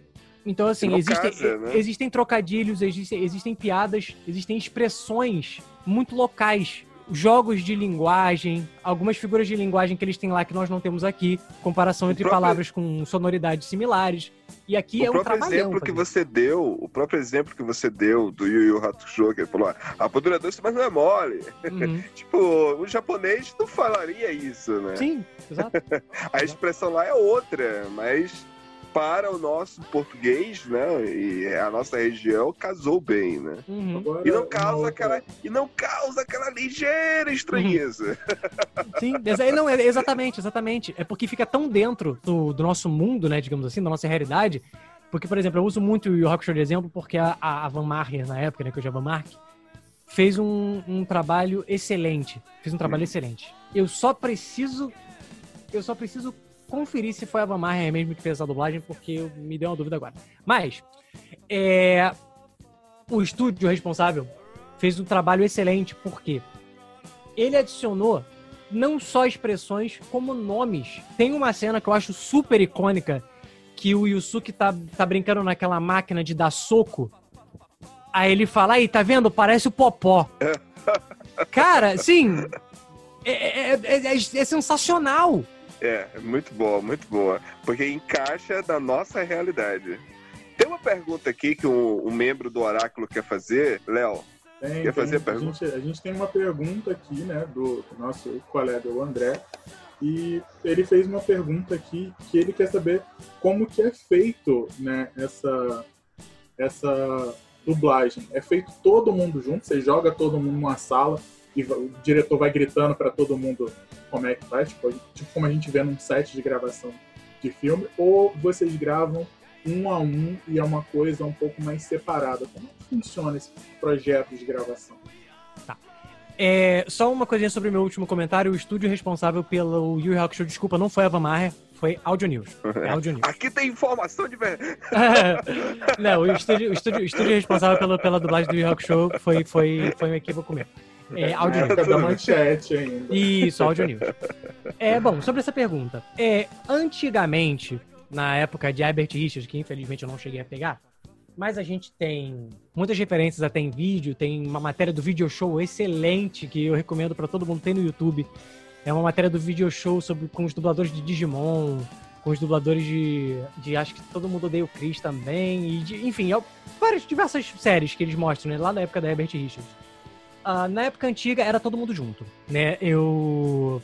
Então, assim, No existem, casa, né? existem trocadilhos, existem, existem piadas, existem expressões muito locais. Jogos de linguagem, algumas figuras de linguagem que eles têm lá que nós não temos aqui, comparação entre próprio- palavras com sonoridades similares. E aqui o é um próprio exemplo que você deu, o próprio exemplo que você deu do Yu Yu Hakusho, que ele falou, ah, a podura doce, mas não é mole. Uhum. Tipo, o japonês não falaria isso, né? Sim, exato. A expressão lá é outra, mas para o nosso português, né, e a nossa região, casou bem, né? Uhum. E não causa outra- aquela, e não causa aquela ligeira estranheza. Sim, exa- não, é- exatamente, exatamente. É porque fica tão dentro do, do nosso mundo, né, digamos assim, da nossa realidade. Porque, por exemplo, eu uso muito o Hakusho de exemplo porque a, a, Van Maher, na época, né, que é a Van Mark, fez um, um trabalho excelente. Fez um trabalho excelente. Eu só preciso. Eu só preciso conferir se foi a Van Maher mesmo que fez essa dublagem, porque eu- me deu uma dúvida agora. Mas, é, o estúdio responsável fez um trabalho excelente, porque ele adicionou não só expressões, como nomes. Tem uma cena que eu acho super icônica, que o Yusuke tá, tá brincando naquela máquina de dar soco. Aí ele fala, aí, tá vendo? Parece o Popó. Cara, sim, é, é- é- é- é sensacional. É, muito boa, muito boa. Porque encaixa na nossa realidade. Tem uma pergunta aqui que um, um membro do Oráculo quer fazer, Léo. Tem, Quer fazer tem. a pergunta? gente, a gente tem uma pergunta aqui, né, do, do nosso colega, o André, e ele fez uma pergunta aqui que ele quer saber como que é feito, né, essa, essa dublagem. É feito todo mundo junto? Você joga todo mundo numa sala e o diretor vai gritando para todo mundo como é que faz? Tipo, tipo como a gente vê num set de gravação de filme? Ou vocês gravam um a um e é uma coisa um pouco mais separada? Como é que funciona esse projeto de gravação? É, só uma coisinha sobre o meu último comentário. O estúdio responsável pelo Yu Yu Hakusho, desculpa, não foi a Van Maher, foi Audio News. É Audio News. Aqui tem informação de verdade. não, o estúdio, o estúdio, o estúdio responsável pela, pela dublagem do Yu Yu Hakusho foi, foi, foi um equívoco meu. É, Na Audio News. da manchete ainda. Isso, Audio News. É, bom, sobre essa pergunta. É, antigamente, na época de Herbert Richards, que infelizmente eu não cheguei a pegar, mas a gente tem muitas referências até em vídeo, tem uma matéria do Video Show excelente que eu recomendo pra todo mundo, tem no YouTube. É uma matéria do Video Show sobre, com os dubladores de Digimon, com os dubladores de, de acho que todo mundo odeia o Chris também, e de, enfim, é, várias diversas séries que eles mostram, né, lá da época da Herbert Richards. Ah, na época antiga era todo mundo junto, né? Eu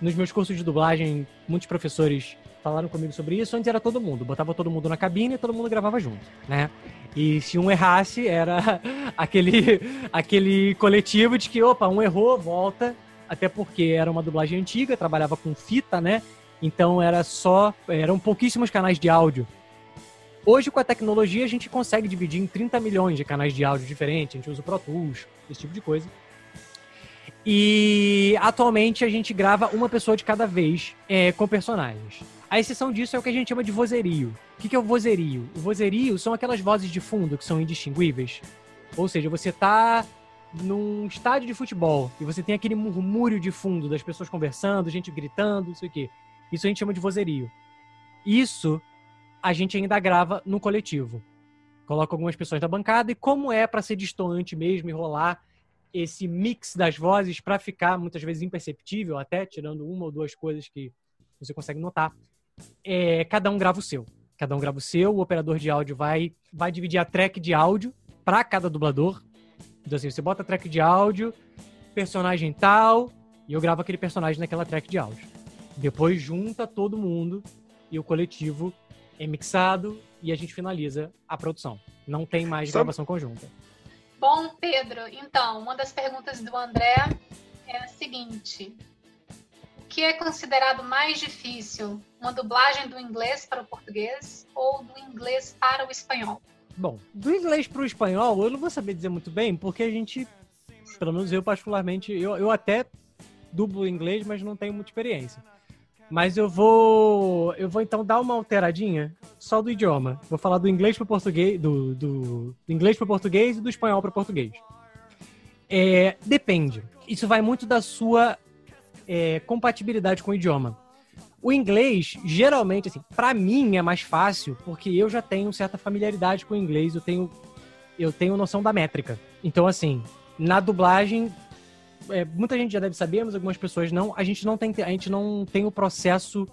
nos meus cursos de dublagem, muitos professores falaram comigo sobre isso. Antes era todo mundo, botava todo mundo na cabine e todo mundo gravava junto, né? E se um errasse, era aquele, aquele coletivo de que, opa, um errou, volta. Até porque era uma dublagem antiga, trabalhava com fita, né? Então era só. Eram pouquíssimos canais de áudio. Hoje, com a tecnologia, a gente consegue dividir em 30 milhões de canais de áudio diferentes. A gente usa o Pro Tools, esse tipo de coisa. E atualmente a gente grava uma pessoa de cada vez é, com personagens. A exceção disso é o que a gente chama de vozerio. O que, é o vozerio? O vozerio são aquelas vozes de fundo que são indistinguíveis. Ou seja, você tá num estádio de futebol e você tem aquele murmúrio de fundo das pessoas conversando, gente gritando, não sei o quê. Isso a gente chama de vozerio. Isso a gente ainda grava no coletivo. Coloca algumas pessoas na bancada e como é para ser distoante mesmo e rolar esse mix das vozes para ficar muitas vezes imperceptível, até tirando uma ou duas coisas que você consegue notar. É, cada um grava o seu. Cada um grava o seu. O operador de áudio vai, vai dividir a track de áudio para cada dublador. Então, assim, você bota a track de áudio, personagem tal, e eu gravo aquele personagem naquela track de áudio. Depois junta todo mundo e o coletivo é mixado e a gente finaliza a produção. Não tem mais Sabe- gravação conjunta. Bom, Pedro, então, uma das perguntas do André é a seguinte: O que é considerado mais difícil? Uma dublagem do inglês para o português ou do inglês para o espanhol? Bom, do inglês pro espanhol, eu não vou saber dizer muito bem, porque a gente, pelo menos eu particularmente, eu, eu até dublo inglês, mas não tenho muita experiência. Mas eu vou, eu vou então dar uma alteradinha só do idioma. Vou falar do inglês pro português, do, do, do inglês pro português e do espanhol pro português. É, depende. Isso vai muito da sua é, compatibilidade com o idioma. O inglês, geralmente, assim, para mim é mais fácil, porque eu já tenho certa familiaridade com o inglês, eu tenho, eu tenho noção da métrica. Então, assim, na dublagem, é, muita gente já deve saber, mas algumas pessoas não. A gente não tem, a gente não tem o processo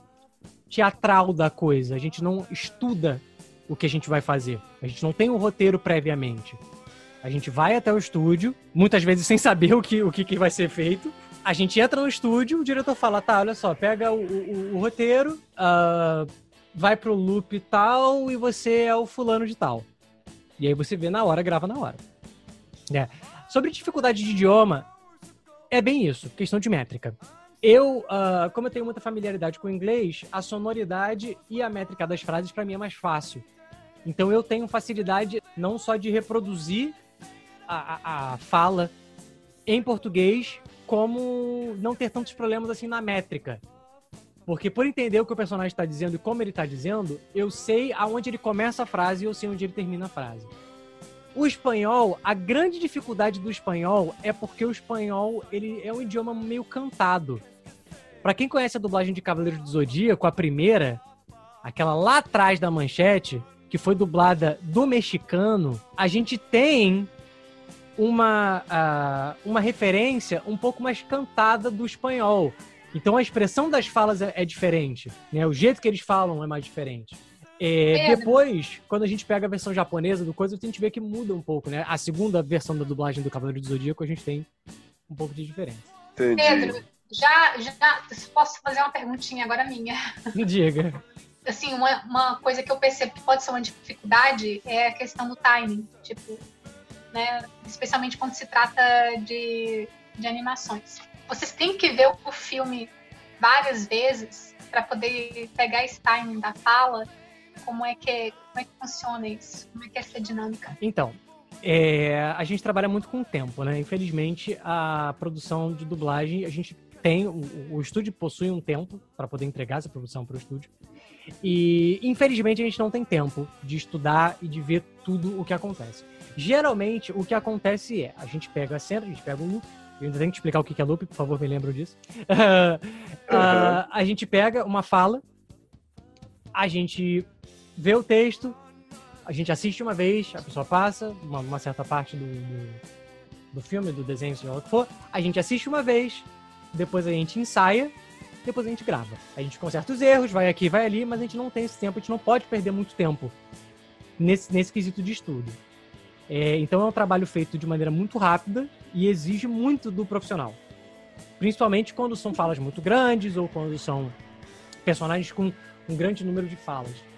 teatral da coisa. A gente não estuda o que a gente vai fazer. A gente não tem um roteiro previamente. A gente vai até o estúdio, muitas vezes sem saber o que, o que, que vai ser feito. A gente entra no estúdio, o diretor fala, tá, olha só, pega o, o, o roteiro, uh, vai pro loop tal e você é o fulano de tal. E aí você vê na hora, grava na hora. É. Sobre dificuldade de idioma, é bem isso, questão de métrica. Eu, uh, como eu tenho muita familiaridade com o inglês, a sonoridade e a métrica das frases para mim é mais fácil. Então eu tenho facilidade não só de reproduzir a, a, a fala em português, como não ter tantos problemas assim na métrica. Porque por entender o que o personagem está dizendo e como ele está dizendo, eu sei aonde ele começa a frase e eu sei onde ele termina a frase. O espanhol, a grande dificuldade do espanhol é porque o espanhol ele é um idioma meio cantado. Para quem conhece a dublagem de Cavaleiros do Zodíaco, a primeira, aquela lá atrás da manchete, que foi dublada do mexicano, a gente tem uma, uh, uma referência um pouco mais cantada do espanhol. Então a expressão das falas é, é diferente, né? O jeito que eles falam é mais diferente. É, depois, quando a gente pega a versão japonesa do coisa, a gente vê que muda um pouco, né? A segunda versão da dublagem do Cavaleiro do Zodíaco, a gente tem um pouco de diferença. Entendi. Pedro, já, já posso fazer uma perguntinha agora minha? Diga. Assim, uma, uma coisa que eu percebo que pode ser uma dificuldade é a questão do timing. Tipo, né? Especialmente quando se trata de, de animações. Vocês têm que ver o filme várias vezes para poder pegar esse timing da fala. Como é que como é que funciona isso? Como é que é essa dinâmica? Então, é, a gente trabalha muito com o tempo, né? Infelizmente, a produção de dublagem, a gente tem, o, o estúdio possui um tempo para poder entregar essa produção para o estúdio. E, infelizmente, a gente não tem tempo de estudar e de ver tudo o que acontece. Geralmente, o que acontece é, a gente pega a cena, a gente pega um loop, eu ainda tenho que explicar o que é loop, por favor, me lembram disso. uh, a gente pega uma fala, a gente vê o texto, a gente assiste uma vez, a pessoa passa, uma, uma certa parte do, do, do, filme, do desenho, seja o que for, a gente assiste uma vez, depois a gente ensaia, depois a gente grava. A gente conserta os erros, vai aqui, vai ali, mas a gente não tem esse tempo, a gente não pode perder muito tempo nesse, nesse quesito de estudo. É, então é um trabalho feito de maneira muito rápida e exige muito do profissional. Principalmente quando são falas muito grandes ou quando são personagens com um grande número de falas.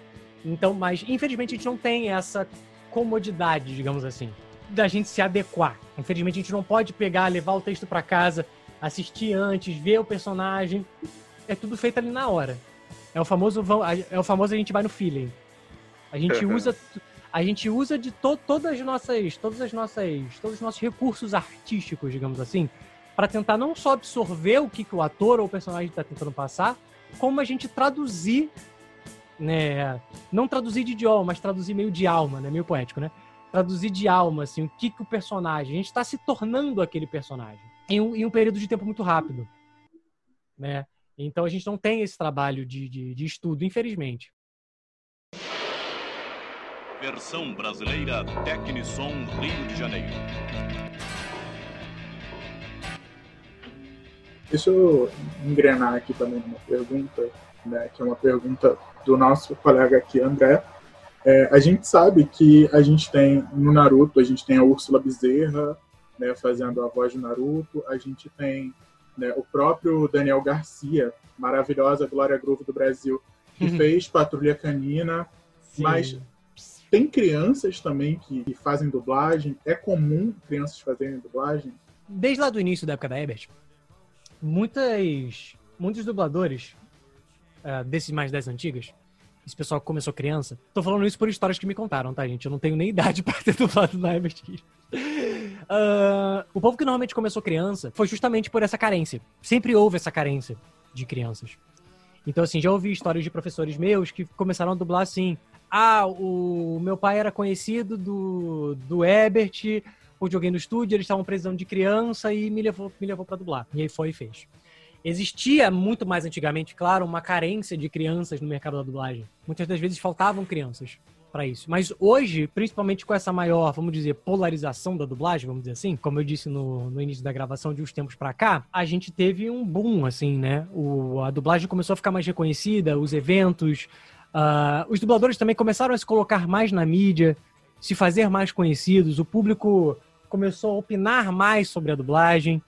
Então, mas infelizmente a gente não tem essa comodidade, digamos assim, da gente se adequar. Infelizmente a gente não pode pegar, levar o texto para casa, assistir antes, ver o personagem. É tudo feito ali na hora. É o famoso é o famoso a gente vai no feeling. A gente usa a gente usa de to todas as nossas, todas as nossas, todos os nossos recursos artísticos, digamos assim, para tentar não só absorver o que, que o ator ou o personagem está tentando passar, como a gente traduzir, né? Não traduzir de idioma, mas traduzir meio de alma, né? Meio poético, né? Traduzir de alma, assim, o que, que o personagem. A gente está se tornando aquele personagem em um, em um período de tempo muito rápido, né? Então a gente não tem esse trabalho de, de, de estudo, infelizmente. Versão brasileira Tecnison Rio de Janeiro. Deixa eu engrenar aqui também uma pergunta, né, que é uma pergunta do nosso colega aqui, André. É, a gente sabe que a gente tem no Naruto, a gente tem a Úrsula Bezerra né, fazendo a voz do Naruto, a gente tem né, o próprio Daniel Garcia, maravilhosa Glória Groove do Brasil, que uhum. fez Patrulha Canina, Sim. mas tem crianças também que, que, fazem dublagem? É comum crianças fazerem dublagem? Desde lá do início da época da Ebert, muitas, muitos dubladores uh, desses mais das antigas, esse pessoal que começou criança, tô falando isso por histórias que me contaram, tá, gente? Eu não tenho nem idade para ter dublado na Ebert uh, O povo que normalmente começou criança foi justamente por essa carência. Sempre houve essa carência de crianças. Então, assim, já ouvi histórias de professores meus que começaram a dublar assim ah, o meu pai era conhecido do, do Ebert, ou joguei no estúdio, eles estavam precisando de criança e me levou, me levou para dublar. E aí foi e fez. Existia muito mais antigamente, claro, uma carência de crianças no mercado da dublagem. Muitas das vezes faltavam crianças para isso. Mas hoje, principalmente com essa maior, vamos dizer, polarização da dublagem, vamos dizer assim, como eu disse no, no início da gravação de uns tempos para cá, a gente teve um boom, assim, né? O, a dublagem começou a ficar mais reconhecida, os eventos, Uh, os dubladores também começaram a se colocar mais na mídia, se fazer mais conhecidos, o público começou a opinar mais sobre a dublagem,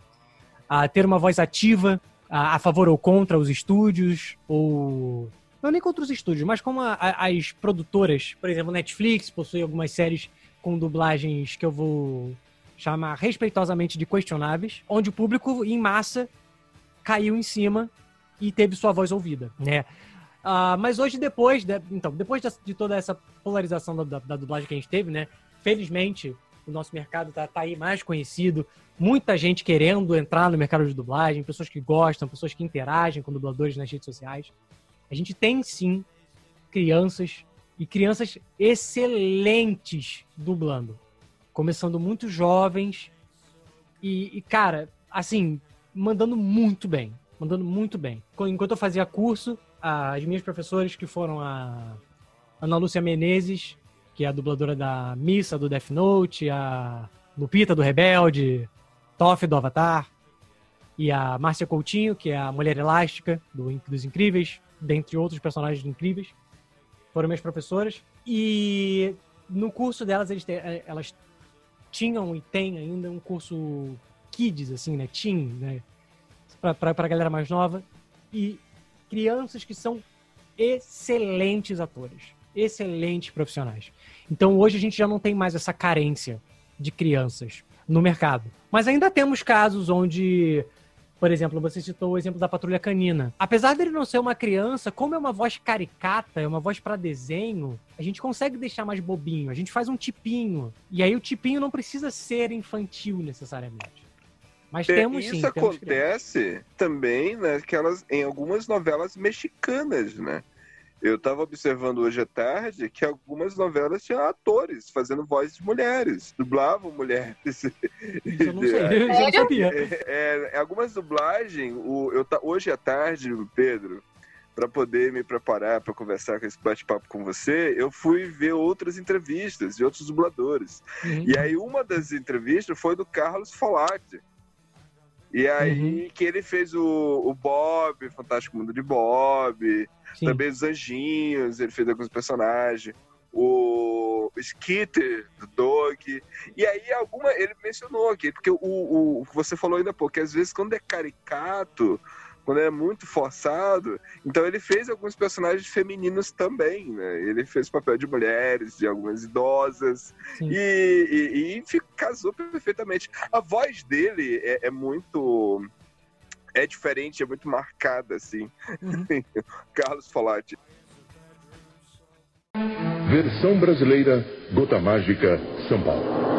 a ter uma voz ativa a, a favor ou contra os estúdios, ou. Não nem contra os estúdios, mas como a, a, as produtoras, por exemplo, Netflix possui algumas séries com dublagens que eu vou chamar respeitosamente de questionáveis, onde o público em massa caiu em cima e teve sua voz ouvida, né? Uh, mas hoje, depois, de, então, depois de, de toda essa polarização da, da, da, dublagem que a gente teve, né? Felizmente, o nosso mercado tá, tá aí mais conhecido, muita gente querendo entrar no mercado de dublagem, pessoas que gostam, pessoas que interagem com dubladores nas redes sociais. A gente tem sim crianças e crianças excelentes dublando, começando muito jovens e, e cara, assim, mandando muito bem, mandando muito bem. Enquanto eu fazia curso, as minhas professoras, que foram a Ana Lúcia Menezes, que é a dubladora da Missa do Death Note, a Lupita do Rebelde, Toff do Avatar, e a Márcia Coutinho, que é a Mulher Elástica do, dos Incríveis, dentre outros personagens incríveis, foram minhas professoras. E no curso delas, eles, eh, elas tinham e têm ainda um curso kids, assim, né? Teen, né? Pra, pra galera mais nova. E crianças que são excelentes atores, excelentes profissionais. Então hoje a gente já não tem mais essa carência de crianças no mercado. Mas ainda temos casos onde, por exemplo, você citou o exemplo da Patrulha Canina. Apesar dele não ser uma criança, como é uma voz caricata, é uma voz para desenho, a gente consegue deixar mais bobinho. A gente faz um tipinho. E aí o tipinho não precisa ser infantil necessariamente. Mas é, temos Isso sim, acontece temos também naquelas, em algumas novelas mexicanas, né? Eu estava observando hoje à tarde que algumas novelas tinham atores fazendo vozes de mulheres, dublavam mulheres. Isso eu não sei, eu não sabia. É, é, algumas dublagens, o, eu, hoje à tarde, Pedro, para poder me preparar para conversar com esse bate-papo com você, eu fui ver outras entrevistas de outros dubladores. Uhum. E aí uma das entrevistas foi do Carlos Folati e aí uhum. que ele fez o, o Bob, Fantástico Mundo de Bob, Sim. também os Anjinhos, ele fez alguns personagens, o Skitter do Dog. E aí alguma ele mencionou aqui, porque o, o, você falou ainda pouco, que às vezes quando é caricato, quando é muito forçado. Então ele fez alguns personagens femininos também, né? Ele fez o papel de mulheres, de algumas idosas, e, e, e, casou perfeitamente. A voz dele é, é, muito. É diferente, é muito marcada, assim. Uhum. Carlos Folati. Versão brasileira, Gota Mágica, São Paulo.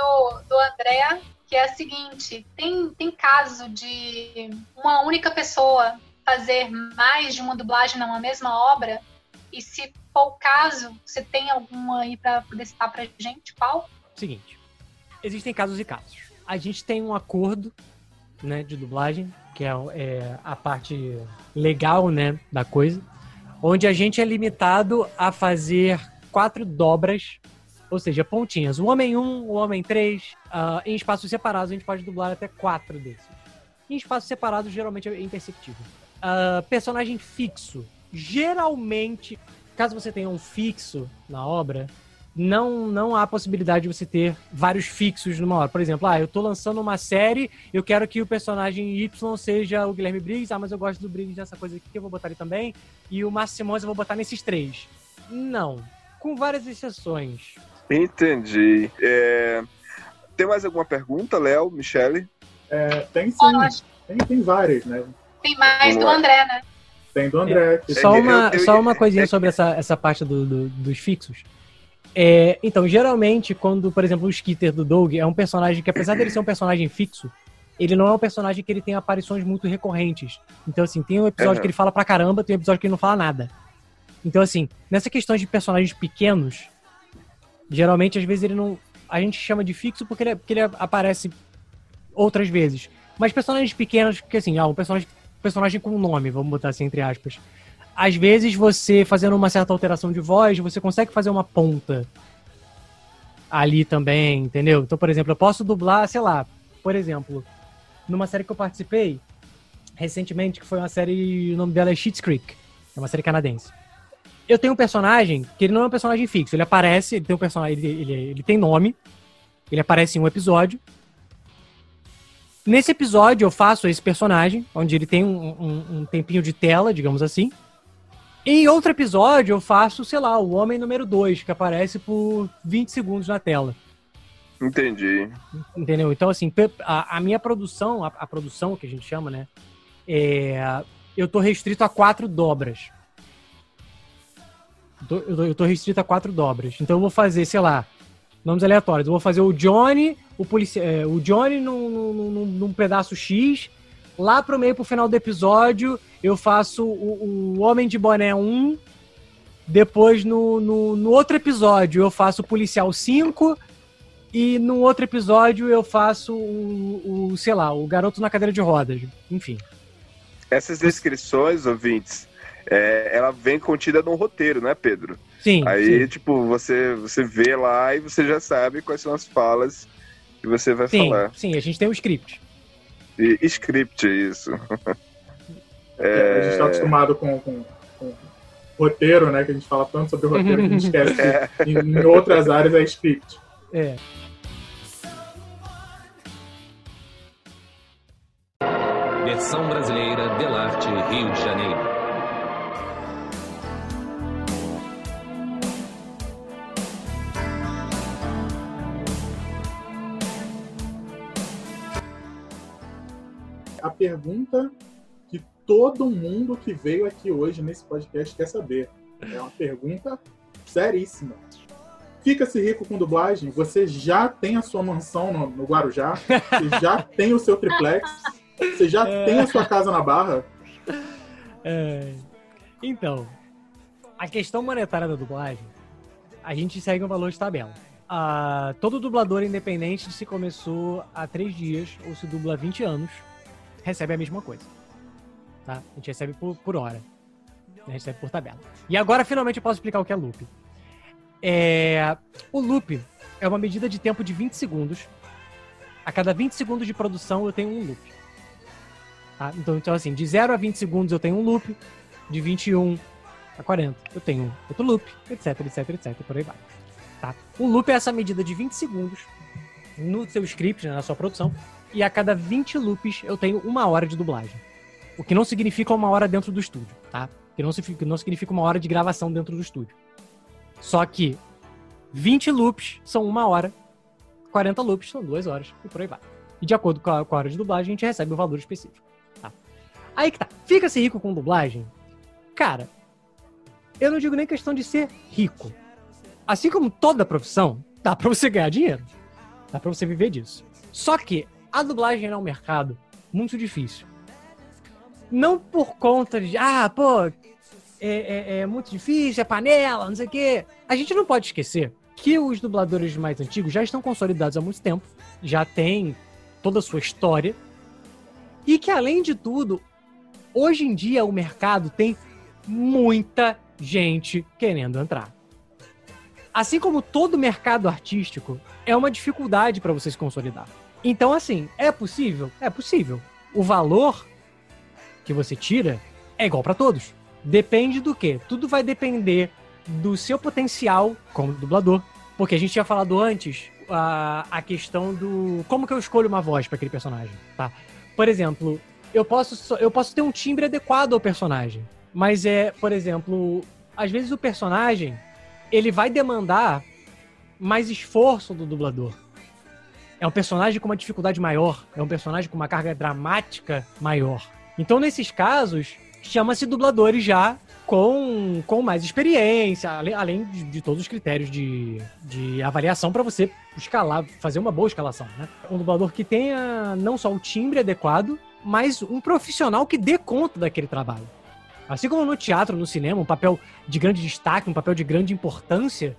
Do, do André, que é a seguinte: tem, tem caso de uma única pessoa fazer mais de uma dublagem numa mesma obra? E se for o caso, você tem alguma aí para poder citar pra gente? Qual? Seguinte: existem casos e casos. A gente tem um acordo né, de dublagem, que é, é a parte legal né, da coisa, onde a gente é limitado a fazer quatro dobras ou seja, pontinhas. O Homem 1, o Homem 3. Uh, em espaços separados, a gente pode dublar até quatro desses. Em espaços separados, geralmente é imperceptível. Uh, personagem fixo. Geralmente, caso você tenha um fixo na obra, não, não há possibilidade de você ter vários fixos numa hora. Por exemplo, ah, eu tô lançando uma série, eu quero que o personagem Y seja o Guilherme Briggs, ah, mas eu gosto do Briggs nessa coisa aqui, eu vou botar ele também, e o Márcio Simões eu vou botar nesses três. Não. Com várias exceções. Entendi. É... Tem mais alguma pergunta, Léo, Michele? É, tem sim. Tem, tem várias, né? Tem mais do André, né? Tem do André. É. Só, uma, eu, eu, só uma coisinha sobre essa, essa parte do, do dos fixos. É, então, geralmente, quando, por exemplo, o Skitter do Doug é um personagem que, apesar dele ser um personagem fixo, ele não é um personagem que ele tem aparições muito recorrentes. Então, assim, tem um episódio uhum. que ele fala pra caramba, tem um episódio que ele não fala nada. Então, assim, nessa questão de personagens pequenos, Geralmente, às vezes, ele não. A gente chama de fixo porque ele, porque ele aparece outras vezes. Mas personagens pequenos, que assim, ah, um personagem, personagem com nome, vamos botar assim, entre aspas. às vezes você fazendo uma certa alteração de voz, você consegue fazer uma ponta ali também, entendeu? Então, por exemplo, eu posso dublar, sei lá, por exemplo, numa série que eu participei recentemente, que foi uma série, o nome dela é Schitt's Creek, é uma série canadense. Eu tenho um personagem que ele não é um personagem fixo, ele aparece, ele tem um personagem, ele, ele, ele tem nome, ele aparece em um episódio. Nesse episódio eu faço esse personagem, onde ele tem um, um, um tempinho de tela, digamos assim. Em outro episódio, eu faço, sei lá, o Homem número 2, que aparece por 20 segundos na tela. Entendi. Entendeu? Então, assim, a, a minha produção, a, a produção que a gente chama, né? É, eu tô restrito a quatro dobras. Eu tô, restrito a quatro dobras. Então eu vou fazer, sei lá, nomes aleatórios. Eu vou fazer o Johnny, o, polici é, o Johnny num, num, num- num pedaço X. Lá pro meio, pro final do episódio, eu faço o, o Homem de Boné 1. Depois, no, no, no outro episódio, eu faço o Policial 5. E no outro episódio, eu faço o, o, sei lá, o Garoto na Cadeira de Rodas. Enfim. Essas descrições, ouvintes, é, ela vem contida num roteiro, né, Pedro? Sim. Aí, sim. tipo, você, você vê lá e você já sabe quais são as falas que você vai Sim, falar. sim, a gente tem um script. E script, isso. É, A gente está acostumado com, com- com roteiro, né? Que a gente fala tanto sobre roteiro que a gente esquece que em, em outras áreas é script. É. Versão brasileira Delarte Rio de Janeiro. Pergunta que todo mundo que veio aqui hoje nesse podcast quer saber. É uma pergunta seríssima. Fica-se rico com dublagem? Você já tem a sua mansão no, no Guarujá? Você já tem o seu triplex? Você já tem a sua casa na Barra? É, Então, a questão monetária da dublagem, a gente segue um valor de tabela. Ah, todo dublador, independente de se começou há três dias ou se dubla há 20 anos, recebe a mesma coisa. Tá? A gente recebe por, por hora. A gente recebe por tabela. E agora, finalmente, eu posso explicar o que é loop. É, o loop é uma medida de tempo de 20 segundos. A cada 20 segundos de produção, eu tenho um loop. Tá? Então, então, assim, de 0 a 20 segundos eu tenho um loop, de 21 a 40 eu tenho outro loop, etc, etc, etc, por aí vai. Tá? O loop é essa medida de 20 segundos no seu script, né, na sua produção, e a cada 20 loops eu tenho uma hora de dublagem. O que não significa uma hora dentro do estúdio, tá? Que não, significa- não significa uma hora de gravação dentro do estúdio. Só que 20 loops são uma hora, 40 loops são duas horas, e por aí vai. E de acordo com a, com a hora de dublagem, a gente recebe o valor específico. Tá? Aí que tá. Fica-se rico com dublagem? Cara, eu não digo nem questão de ser rico. Assim como toda profissão, dá pra você ganhar dinheiro. Dá pra você viver disso. Só que a dublagem é um mercado muito difícil. Não por conta de, ah, pô, é, é- é muito difícil, é panela, não sei o quê. A gente não pode esquecer que os dubladores mais antigos já estão consolidados há muito tempo, já têm toda a sua história, e que além de tudo, hoje em dia o mercado tem muita gente querendo entrar. Assim como todo mercado artístico, é uma dificuldade para você se consolidar. Então, assim, é possível? É possível. O valor que você tira é igual para todos. Depende do quê? Tudo vai depender do seu potencial como dublador. Porque a gente tinha falado antes a, a questão do como que eu escolho uma voz para aquele personagem, tá? Por exemplo, eu posso, eu posso ter um timbre adequado ao personagem. Mas é, por exemplo, às vezes o personagem ele vai demandar mais esforço do dublador. É um personagem com uma dificuldade maior, é um personagem com uma carga dramática maior. Então, nesses casos, chama-se dubladores já com, com mais experiência, além, além de, de todos os critérios de, de avaliação para você escalar, fazer uma boa escalação. Né? Um dublador que tenha não só o timbre adequado, mas um profissional que dê conta daquele trabalho. Assim como no teatro, no cinema, um papel de grande destaque, um papel de grande importância,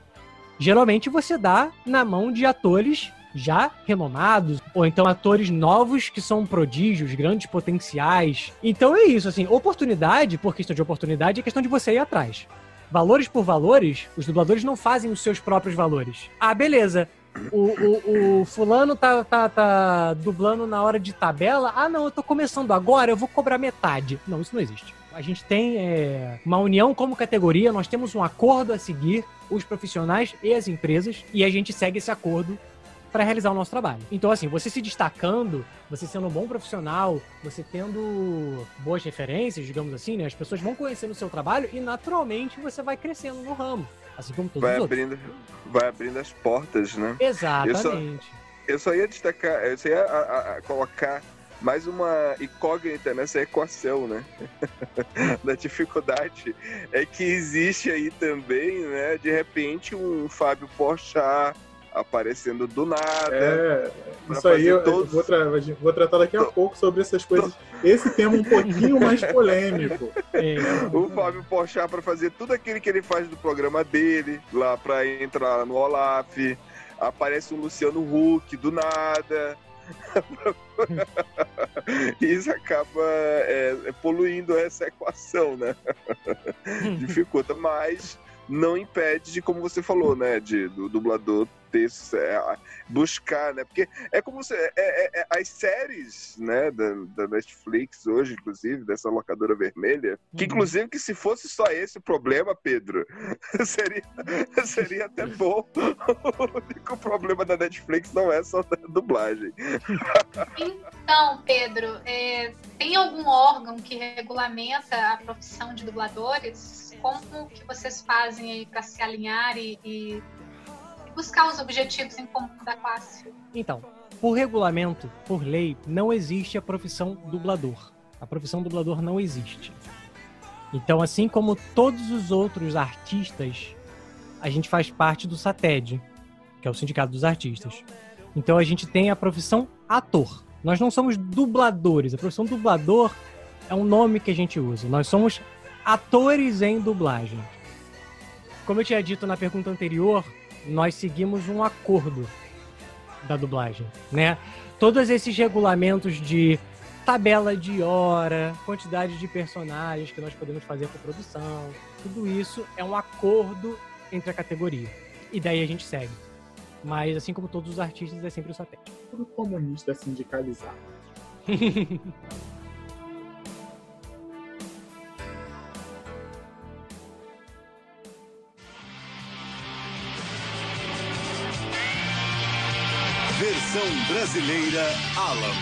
geralmente você dá na mão de atores já renomados, ou então atores novos que são prodígios, grandes potenciais. Então é isso, assim, oportunidade, por questão de oportunidade, é questão de você ir atrás. Valores por valores, os dubladores não fazem os seus próprios valores. Ah, beleza. O, o, o fulano tá, tá, tá dublando na hora de tabela. Ah, não, eu tô começando agora, eu vou cobrar metade. Não, isso não existe. A gente tem é, uma união como categoria, nós temos um acordo a seguir, os profissionais e as empresas, e a gente segue esse acordo para realizar o nosso trabalho. Então, assim, você se destacando, você sendo um bom profissional, você tendo boas referências, digamos assim, né? As pessoas vão conhecendo o seu trabalho e naturalmente você vai crescendo no ramo. Assim como todos vai os abrindo, vai abrindo as portas, né? Exatamente. Eu só, eu só ia destacar, eu só ia a, a, a colocar mais uma incógnita nessa equação, né? da dificuldade é que existe aí também, né? De repente um Fábio Porchat aparecendo do nada. É, isso aí eu, todos... vou, tra vou, tratar daqui a pouco sobre essas coisas. Esse tema um pouquinho mais polêmico. É. O Fábio Porchat para fazer tudo aquilo que ele faz do programa dele, lá para entrar no Olaf. Aparece um Luciano Huck do nada. Isso acaba é, poluindo essa equação, né? Dificulta, mas não impede de, como você falou, né, de do dublador ter é, buscar, né? Porque é como se é, é, é, as séries, né, da, da, Netflix hoje, inclusive dessa locadora vermelha, que uhum. inclusive que se fosse só esse o problema, Pedro, seria seria até bom. o único problema da Netflix não é só a dublagem. Então, Pedro, é, tem algum órgão que regulamenta a profissão de dubladores? Como que vocês fazem aí para se alinhar e, e buscar os objetivos em comum da classe. Então, por regulamento, por lei, não existe a profissão dublador. A profissão dublador não existe. Então, assim como todos os outros artistas, a gente faz parte do SATED, que é o Sindicato dos Artistas. Então, a gente tem a profissão ator. Nós não somos dubladores. A profissão dublador é um nome que a gente usa. Nós somos atores em dublagem. Como eu tinha dito na pergunta anterior, nós seguimos um acordo da dublagem, né? Todos esses regulamentos de tabela de hora, quantidade de personagens que nós podemos fazer por produção, tudo isso é um acordo entre a categoria. E daí a gente segue. Mas assim como todos os artistas, é sempre o satélite. Tudo comunista sindicalizado. Versão brasileira Alamo.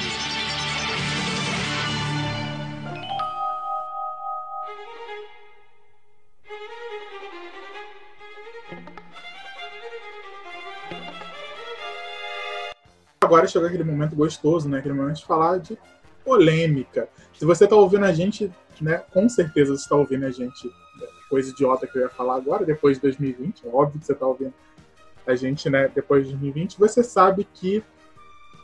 Agora chegou aquele momento gostoso, né? Aquele momento de falar de polêmica. Se você está ouvindo a gente, né? Com certeza você está ouvindo a gente. Né, coisa idiota que eu ia falar agora, depois de 2020. É óbvio que você está ouvindo a gente, né, depois de 2020, você sabe que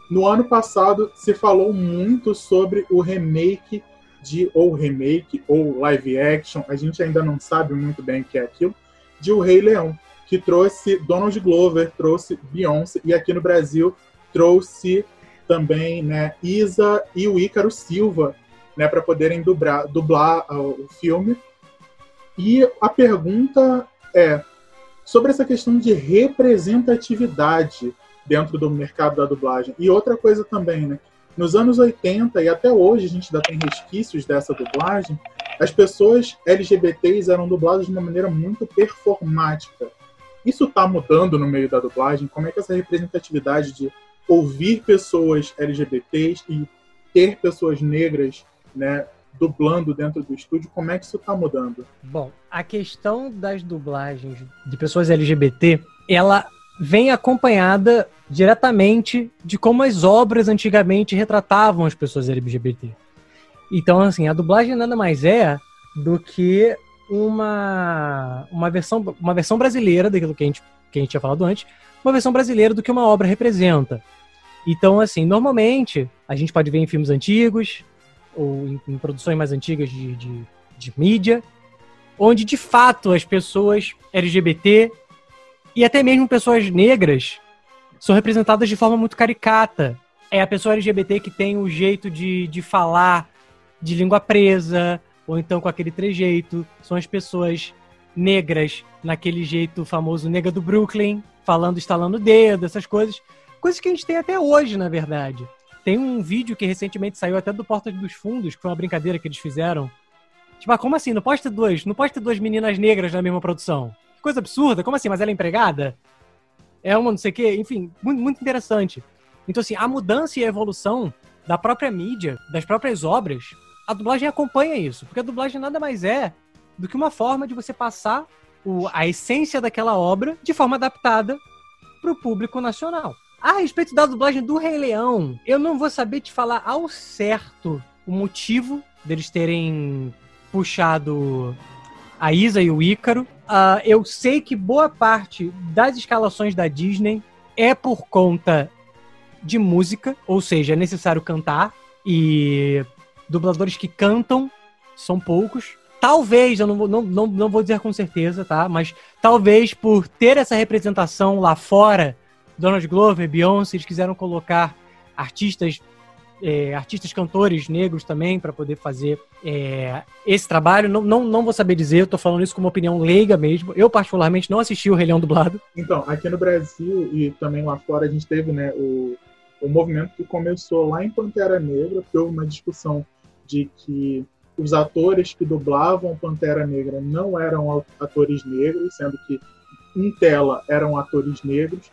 no ano passado se falou muito sobre o remake de ou remake ou live action, a gente ainda não sabe muito bem o que é aquilo, de O Rei Leão, que trouxe Donald Glover, trouxe Beyoncé e aqui no Brasil trouxe também, né, Isa e o Ícaro Silva, né, para poderem dublar, dublar uh, o filme. E a pergunta é: sobre essa questão de representatividade dentro do mercado da dublagem. E outra coisa também, né? Nos anos 80 e até hoje a gente ainda tem resquícios dessa dublagem, as pessoas LGBTs eram dubladas de uma maneira muito performática. Isso está mudando no meio da dublagem? Como é que essa representatividade de ouvir pessoas LGBTs e ter pessoas negras né, dublando dentro do estúdio, como é que isso está mudando? Bom, a questão das dublagens de pessoas LGBT, ela vem acompanhada diretamente de como as obras antigamente retratavam as pessoas LGBT. Então, assim, a dublagem nada mais é do que uma, uma, versão, uma versão brasileira daquilo que a, gente, que a gente tinha falado antes, uma versão brasileira do que uma obra representa. Então, assim, normalmente a gente pode ver em filmes antigos, ou em, em produções mais antigas de, de, de mídia, onde de fato as pessoas LGBT e até mesmo pessoas negras são representadas de forma muito caricata. É a pessoa LGBT que tem o jeito de, de falar de língua presa, ou então com aquele trejeito. São as pessoas negras naquele jeito famoso nega do Brooklyn, falando, estalando o dedo, essas coisas. Coisas que a gente tem até hoje, na verdade. Tem um vídeo que recentemente saiu até do Porta dos Fundos, que foi uma brincadeira que eles fizeram. Tipo, ah, como assim? Não pode ter duas, não pode ter duas meninas negras na mesma produção. Coisa absurda. Como assim? Mas ela é empregada? É uma não sei o quê. Enfim, muito, muito interessante. Então, assim, a mudança e a evolução da própria mídia, das próprias obras, a dublagem acompanha isso. Porque a dublagem nada mais é do que uma forma de você passar o, a essência daquela obra de forma adaptada para o público nacional. A respeito da dublagem do Rei Leão, eu não vou saber te falar ao certo o motivo deles terem puxado a Isa e o Ícaro. Uh, eu sei que boa parte das escalações da Disney é por conta de música, ou seja, é necessário cantar, e dubladores que cantam são poucos. Talvez, eu não, não, não, não vou dizer com certeza, tá? Mas talvez por ter essa representação lá fora Donald Glover, Beyoncé, eles quiseram colocar artistas, é, artistas cantores negros também para poder fazer é, esse trabalho. Não, não, não vou saber dizer, eu tô falando isso com uma opinião leiga mesmo. Eu, particularmente, não assisti o Rei Leão dublado. Então, aqui no Brasil e também lá fora, a gente teve né, o, o movimento que começou lá em Pantera Negra, porque houve uma discussão de que os atores que dublavam Pantera Negra não eram atores negros, sendo que em tela eram atores negros.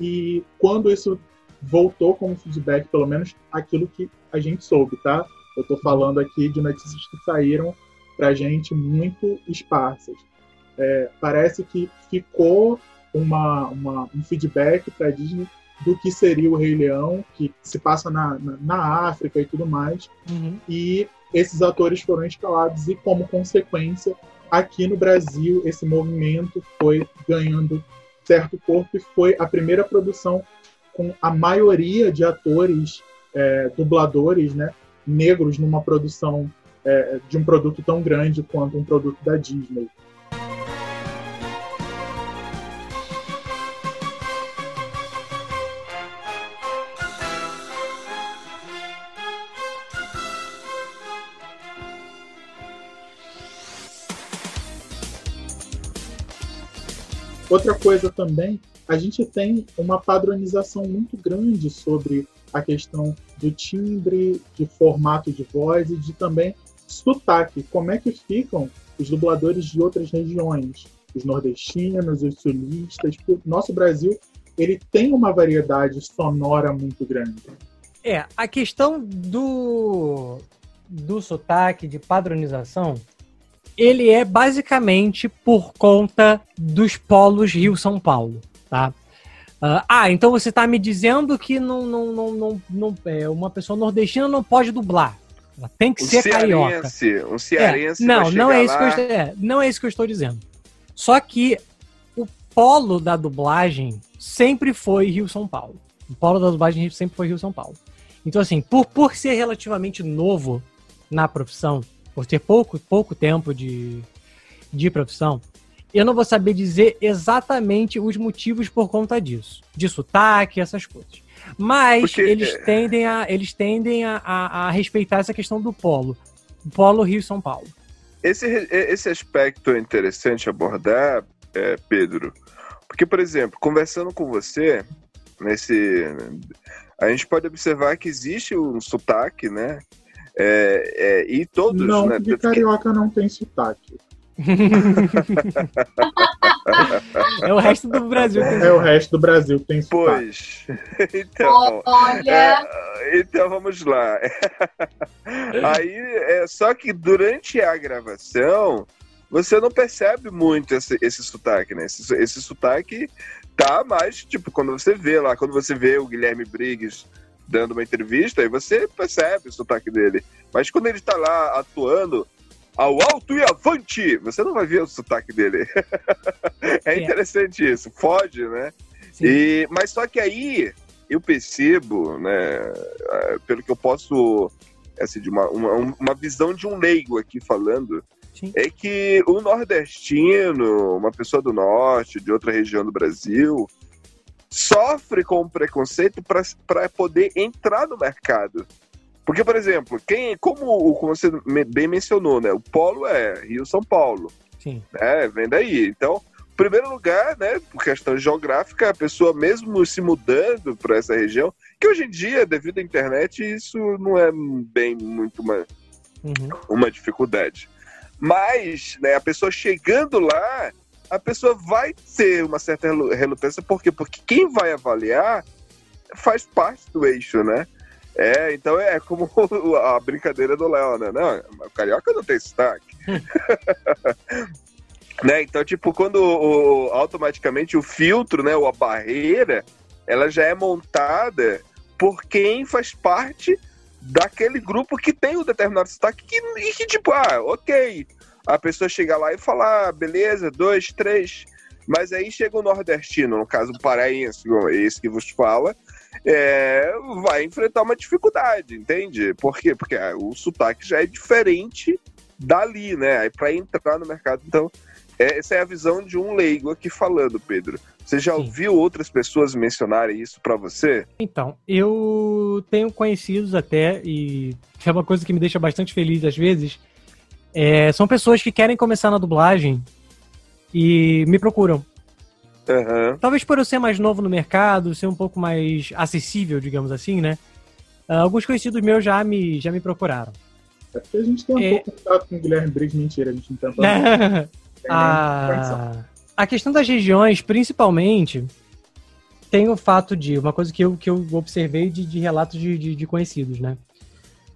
E quando isso voltou como feedback, pelo menos aquilo que a gente soube, tá? Eu estou falando aqui de notícias que saíram para a gente muito esparsas. É, parece que ficou uma, uma um feedback para a Disney do que seria o Rei Leão, que se passa na, na, na África e tudo mais. Uhum. E esses atores foram escalados e, como consequência, aqui no Brasil, esse movimento foi ganhando certo corpo e foi a primeira produção com a maioria de atores, é, dubladores, né, negros numa produção é, de um produto tão grande quanto um produto da Disney. Outra coisa também, a gente tem uma padronização muito grande sobre a questão do timbre, de formato de voz e de também sotaque. Como é que ficam os dubladores de outras regiões? Os nordestinos, os sulistas. O nosso Brasil ele tem uma variedade sonora muito grande. É, a questão do, do sotaque, de padronização, ele é basicamente por conta dos polos Rio-São Paulo, tá? Uh, ah, então você está me dizendo que não, não, não, não, não, é, uma pessoa nordestina não pode dublar. Ela tem que um ser carioca. Um cearense. É, não, não é, isso que eu é, não é isso que eu estou dizendo. Só que o polo da dublagem sempre foi Rio-São Paulo. O polo da dublagem sempre foi Rio-São Paulo. Então, assim, por, por ser relativamente novo na profissão, por ter pouco, pouco tempo de, de profissão, eu não vou saber dizer exatamente os motivos por conta disso. De sotaque, essas coisas. Mas Porque, eles é... tendem, a, eles tendem a, a, a, respeitar essa questão do polo. Polo Rio-São Paulo. Esse, esse aspecto é interessante abordar, é, Pedro. Porque, por exemplo, conversando com você, nesse, a gente pode observar que existe um sotaque, né? É, é, e todos. Não, né, de carioca não tem sotaque. É o resto do Brasil. Que é o resto do Brasil que tem. Pois. Então, Olha. É, então vamos lá. Aí, é, só que durante a gravação, você não percebe muito esse, esse sotaque, né? Esse, esse sotaque tá mais, tipo, quando você vê lá, quando você vê o Guilherme Briggs dando uma entrevista, aí você percebe o sotaque dele. Mas quando ele está lá atuando ao alto e avante, você não vai ver o sotaque dele. é, é interessante isso, fode, né? E, mas só que aí eu percebo, né, é, pelo que eu posso, assim, de uma, uma, uma visão de um leigo aqui falando, Sim. é que o nordestino, uma pessoa do norte, de outra região do Brasil, sofre com o preconceito para poder entrar no mercado. Porque, por exemplo, quem, como, como você bem mencionou, né? O polo é Rio-São Paulo. Sim. Né, vem daí. Então, primeiro lugar, né, por questão geográfica, a pessoa mesmo se mudando para essa região, que hoje em dia, devido à internet, isso não é bem muito uma, Uhum. uma dificuldade. Mas, né, a pessoa chegando lá, a pessoa vai ter uma certa relu- relutância, por quê? Porque quem vai avaliar faz parte do eixo, né? É, então é como a brincadeira do Léo, né? Não, o carioca não tem sotaque. né? Então, tipo, quando o- automaticamente o filtro, né, ou a barreira, ela já é montada por quem faz parte daquele grupo que tem um determinado sotaque que, e que, tipo, ah, ok. A pessoa chega lá e fala, ah, beleza, dois, três. Mas aí chega o nordestino, no caso o paraense, esse que vos fala, é, vai enfrentar uma dificuldade, entende? Por quê? Porque ah, o sotaque já é diferente dali, né? Aí para entrar no mercado, então, é, essa é a visão de um leigo aqui falando, Pedro. Você já Sim. ouviu outras pessoas mencionarem isso para você? Então, eu tenho conhecidos até, e é uma coisa que me deixa bastante feliz às vezes, é, são pessoas que querem começar na dublagem e me procuram. Aham. Talvez por eu ser mais novo no mercado, ser um pouco mais acessível, digamos assim, né? Ah, alguns conhecidos meus já me, já me procuraram. É porque a gente tentou É. contato com o Guilherme Briggs, mentira, a gente não tentou. não. Tem nem condição. a, a questão das regiões, principalmente, tem o fato de, uma coisa que eu, que eu observei de, de relatos de, de, de conhecidos, né?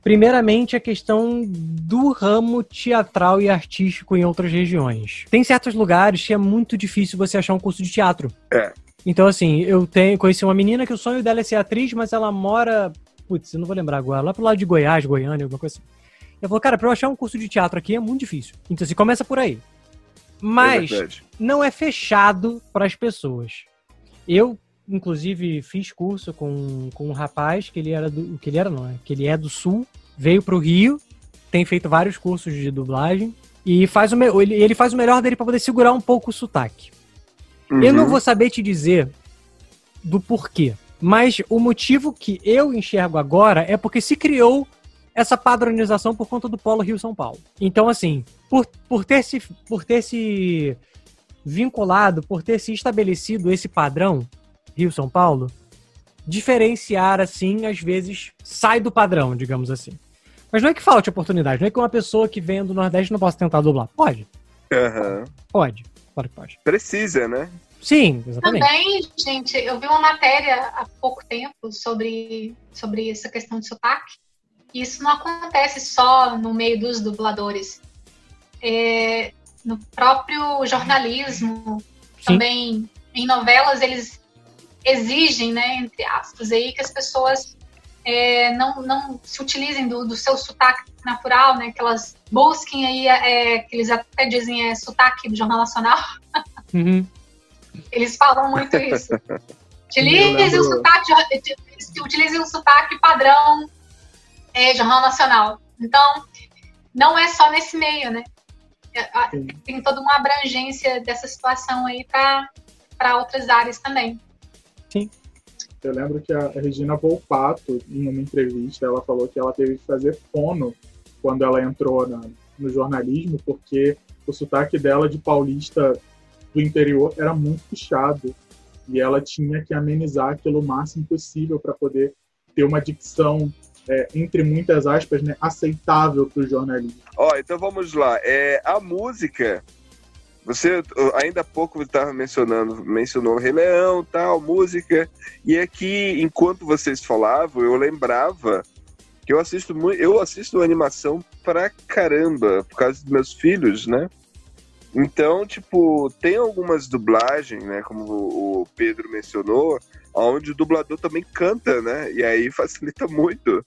Primeiramente, a questão do ramo teatral e artístico em outras regiões. Tem certos lugares que é muito difícil você achar um curso de teatro. É. Então, assim, eu tenho, conheci uma menina que o sonho dela é ser atriz, mas ela mora. Putz, eu não vou lembrar agora, lá pro lado de Goiás, Goiânia, alguma coisa assim. Eu falei, cara, pra eu achar um curso de teatro aqui é muito difícil. Então, assim, começa por aí. Mas É não é fechado para as pessoas. Eu, inclusive, fiz curso com, com um rapaz que ele era do. Que ele era, não, é? Que ele é do sul, veio pro Rio, tem feito vários cursos de dublagem. E faz o ele, ele faz o melhor dele para poder segurar um pouco o sotaque. Eu não Uhum. vou saber te dizer do porquê. Mas o motivo que eu enxergo agora é porque se criou essa padronização por conta do Polo Rio-São Paulo. Então, assim, por, por, ter se, por ter se vinculado, por ter se estabelecido esse padrão Rio-São Paulo, diferenciar, assim, às vezes sai do padrão, digamos assim. Mas não é que falte oportunidade, não é que uma pessoa que vem do Nordeste não possa tentar dublar. Pode, Aham. pode, claro que pode. Precisa, né? Sim, exatamente. Também, gente, eu vi uma matéria há pouco tempo sobre, sobre essa questão de sotaque. E isso não acontece só no meio dos dubladores. É, no próprio jornalismo, Sim. também em novelas, eles exigem, né, entre aspas, aí, que as pessoas é, não, não se utilizem do, do seu sotaque natural, né, que elas busquem aí, é, que eles até dizem é sotaque do Jornal Nacional. Uhum. Eles falam muito isso. Eu Utilize lembro- o sotaque, utilize o sotaque padrão é, Jornal Nacional. Então, não é só nesse meio, né? É. Tem toda uma abrangência dessa situação aí para outras áreas também. Eu lembro que a Regina Volpato, em uma entrevista, ela falou que ela teve que fazer fono quando ela entrou na- no jornalismo, porque o sotaque dela de paulista do interior era muito puxado. E ela tinha que amenizar aquilo o máximo possível para poder ter uma dicção, é, entre muitas aspas, né, aceitável para o jornalismo. Ó, então vamos lá. É, a música. Você ainda há pouco estava mencionando, mencionou Rei Leão, tal, música. E aqui, enquanto vocês falavam, eu lembrava que eu assisto muito, eu assisto animação pra caramba, por causa dos meus filhos, né? Então, tipo, tem algumas dublagens, né? Como o Pedro mencionou, onde o dublador também canta, né? E aí facilita muito.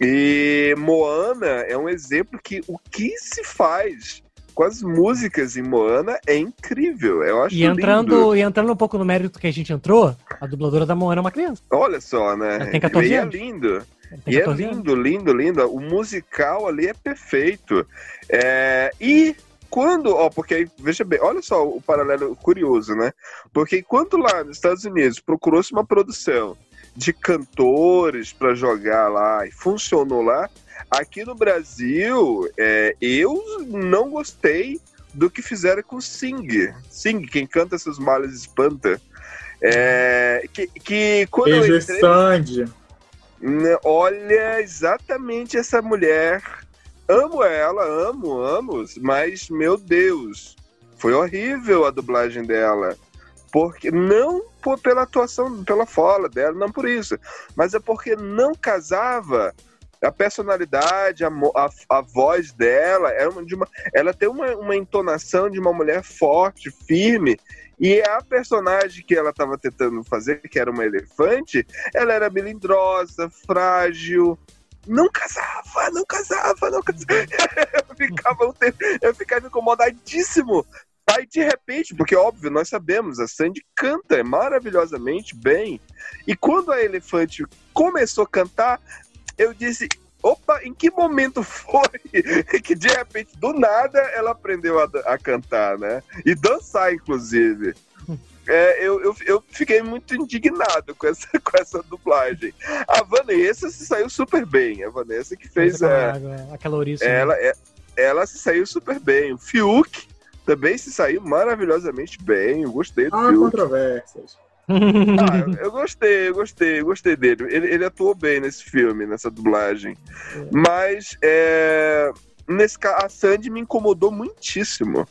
E Moana é um exemplo que o que se faz com as músicas em Moana é incrível. Eu acho E entrando, lindo. e entrando um pouco no mérito que a gente entrou, a dubladora da Moana é uma criança. Olha só, né? Ela tem 14 e é anos. lindo. Ela tem E é 14 anos. lindo, lindo, lindo. O musical ali é perfeito. É, E quando, ó, porque aí, veja bem, olha só o paralelo curioso, né? Porque enquanto lá nos Estados Unidos procurou-se uma produção de cantores para jogar lá e funcionou lá, aqui no Brasil, é, eu não gostei do que fizeram com Sing. Sing, quem canta seus males espanta. É, que, que quando eu Beijo entrei, Sandy. né, olha exatamente essa mulher. Amo ela, amo, amo, mas meu Deus, foi horrível a dublagem dela. Porque não por, pela atuação, pela fala dela, não por isso, mas é porque não casava a personalidade, a, a, a voz dela, é uma, de uma, ela tem uma, uma entonação de uma mulher forte, firme, e a personagem que ela estava tentando fazer, que era uma elefante, ela era melindrosa, frágil, não casava, não casava, não casava. Eu ficava, um tempo- eu ficava incomodadíssimo. Aí, de repente, porque óbvio, nós sabemos, a Sandy canta maravilhosamente bem. E quando a elefante começou a cantar, eu disse. Opa, em que momento foi que de repente, do nada, ela aprendeu a, a cantar, né? E dançar, inclusive. É, eu, eu, eu fiquei muito indignado com essa, com essa dublagem. A Vanessa se saiu super bem. A Vanessa que fez é, Aquela ouriça. ela, é- ela se saiu super bem. O Fiuk também se saiu maravilhosamente bem. Eu gostei do Ah, Fiuk. controvérsias. Ah, eu- gostei, eu gostei, eu gostei dele. Ele, ele atuou bem nesse filme, nessa dublagem. Mas é, nesse caso, a Sandy me incomodou muitíssimo.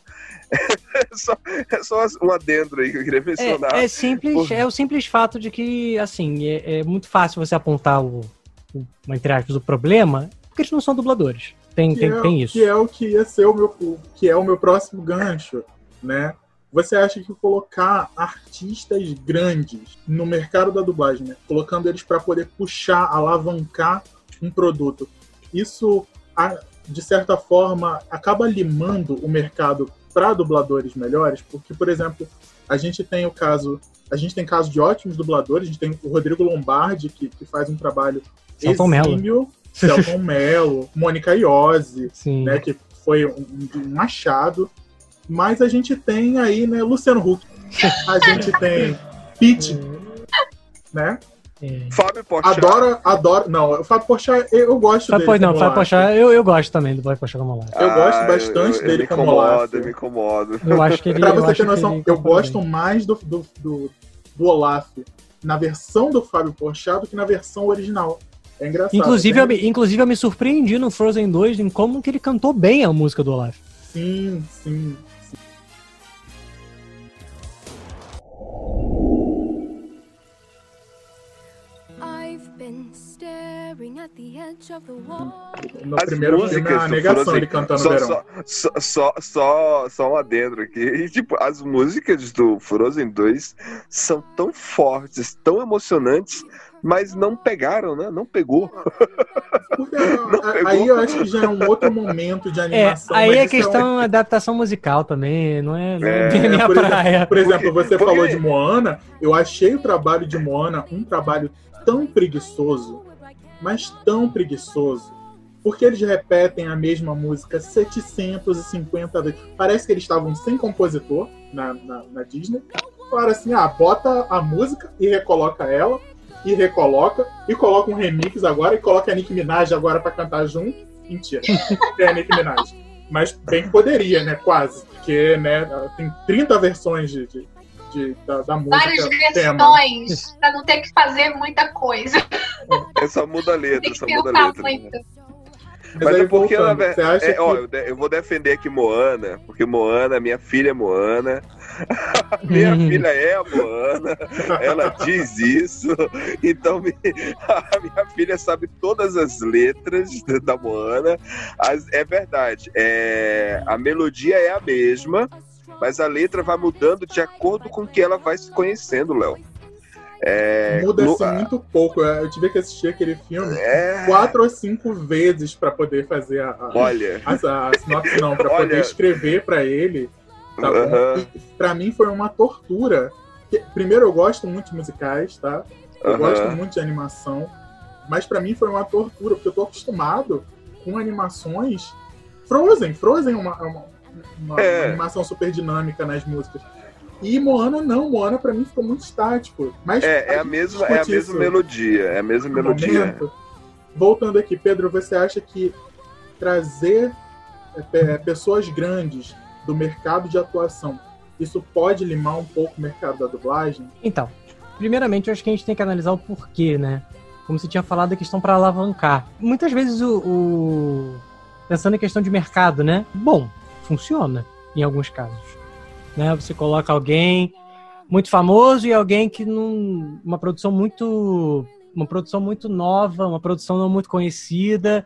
É só, é só um adendo aí que eu queria mencionar. É, é simples, Porra. é o simples fato de que, assim, é, é muito fácil você apontar o, o entre aspas, o problema, porque eles não são dubladores. Tem, Que tem, é, tem isso. Que é o que ia ser o meu, o- que é o meu próximo gancho, né? Você acha que colocar artistas grandes no mercado da dublagem, né? colocando eles para poder puxar, alavancar um produto, isso de certa forma acaba limando o mercado para dubladores melhores, porque por exemplo, a gente tem o caso, a gente tem caso de ótimos dubladores, a gente tem o Rodrigo Lombardi que, que faz um trabalho Celton exímio, Celton Mello, Mônica Iose, né, que foi um, um machado. Mas a gente tem aí, né, Luciano Huck. A gente tem Pete, né? É. Fábio Porchat. Adoro, adoro. Não, o Fábio Porchat, eu, gosto Fábio, dele. não, Fábio Olaf. Porchat, eu, eu gosto também do Fábio Porchat como lá. Eu gosto Ah, bastante eu- eu dele me como incomoda, Olaf. me incomoda. Eu acho que ele. Pra eu você ter noção, eu gosto mais do, do, do, do Olaf na versão do Fábio Porchat do que na versão original. É engraçado. Inclusive, né? eu, me- inclusive, eu me surpreendi no Frozen 2 em como que ele cantou bem a música do Olaf. Sim, sim. No As primeiro filme, músicas a do negação Frozen- ele cantando só, verão. Só, só, só, só, só um adentro aqui. E, tipo, as músicas do Frozen 2 são tão fortes, tão emocionantes, mas não pegaram, né? Não pegou. Não a- pegou. aí eu acho que já é um outro momento de É, animação. aí mas é um- questão adaptação musical também, não é, não é, É, a minha por exemplo, praia. Por exemplo, você Porque- falou de Moana, eu achei o trabalho de Moana um trabalho tão preguiçoso, mas tão preguiçoso, porque eles repetem a mesma música 750 vezes. Parece que eles estavam sem compositor na, na, na Disney. Falaram assim, ah, bota a música e recoloca ela, e recoloca, e coloca um remix agora, e coloca a Nicki Minaj agora pra cantar junto. Mentira, é a Nicki Minaj. Mas bem que poderia, né? Quase. Porque, né, tem 30 versões de, de, de- da, da música. Várias tema. versões, pra não ter que fazer muita coisa. É só muda a letra, só muda a letra. muito. Mas, Mas aí, é porque, voltando, você acha é, que... ó, eu, vou defender aqui Moana, porque Moana, minha filha é Moana, minha Uhum. filha é a Moana, ela diz isso, então me- a minha filha sabe todas as letras da Moana. As- é verdade, é, a melodia é a mesma, mas a letra vai mudando de acordo com que ela vai se conhecendo, Léo. É, Muda-se no- muito pouco. Eu tive que assistir aquele filme é, quatro ou cinco vezes pra poder fazer a, a, olha, a, a sinopse, não, Olha. poder escrever pra ele. Tá pra mim foi uma tortura. Primeiro, eu gosto muito de musicais, tá? Eu gosto muito de animação. Mas pra mim foi uma tortura, porque eu tô acostumado com animações. Frozen. Frozen é uma, é uma, uma, É. uma animação super dinâmica nas músicas. E Moana não, Moana pra mim ficou muito estático. Mas É, é a mesma, é a mesma melodia, é a mesma no melodia. momento. Voltando aqui, Pedro, você acha que trazer é, pe- pessoas grandes do mercado de atuação, isso pode limar um pouco o mercado da dublagem? Então, primeiramente, eu acho que a gente tem que analisar o porquê, né? Como você tinha falado, a questão para alavancar. Muitas vezes o, o- Pensando em questão de mercado, né? Bom, funciona em alguns casos. Né? Você coloca alguém muito famoso e alguém que não. Uma produção muito. Uma produção muito nova, uma produção não muito conhecida.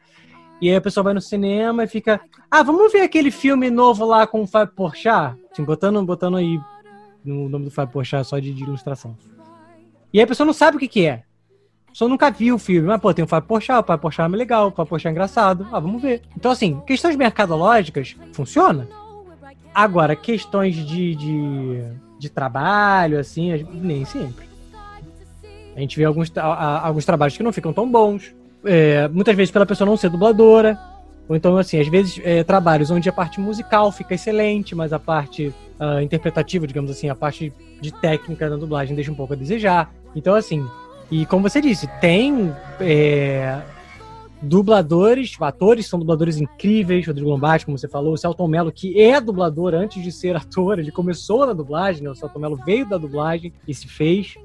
E aí a pessoa vai no cinema e fica. Ah, vamos ver aquele filme novo lá com o Fábio Porchat? Assim, botando, botando aí no nome do Fábio Porchat só de, de ilustração. E aí a pessoa não sabe o que que é. A pessoa nunca viu o filme. Mas, pô, tem o Fábio Porchat, o Fábio Porchat é legal, o Fábio Porchat é engraçado. Ah, vamos ver. Então, assim, questões mercadológicas, funciona. Agora, questões de, de, de trabalho, assim, a nem sempre. A gente vê alguns, tra- a- alguns trabalhos que não ficam tão bons. É, muitas vezes pela pessoa não ser dubladora. Ou então, assim, às vezes é, trabalhos onde a parte musical fica excelente, mas a parte ah, interpretativa, digamos assim, a parte de técnica da dublagem deixa um pouco a desejar. Então, assim, e como você disse, tem é, dubladores, atores são dubladores incríveis, Rodrigo Lombardi, como você falou, o Celton Mello, que é dublador antes de ser ator, ele começou na dublagem, né? o Celton Mello veio da dublagem e se fez.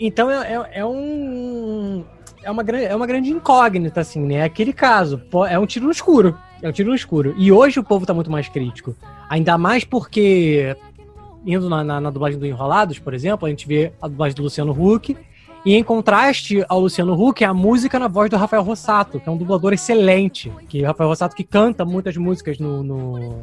Então é, é- é um. É uma, é uma grande incógnita, assim, né? Aquele caso. É um tiro no escuro. É um tiro no escuro. E hoje o povo tá muito mais crítico. Ainda mais porque, indo na, na- na dublagem do Enrolados, por exemplo, a gente vê a dublagem do Luciano Huck. E em contraste ao Luciano Huck, é a música na voz do Rafael Rossato, que é um dublador excelente. Que o Rafael Rossato que canta muitas músicas no, no,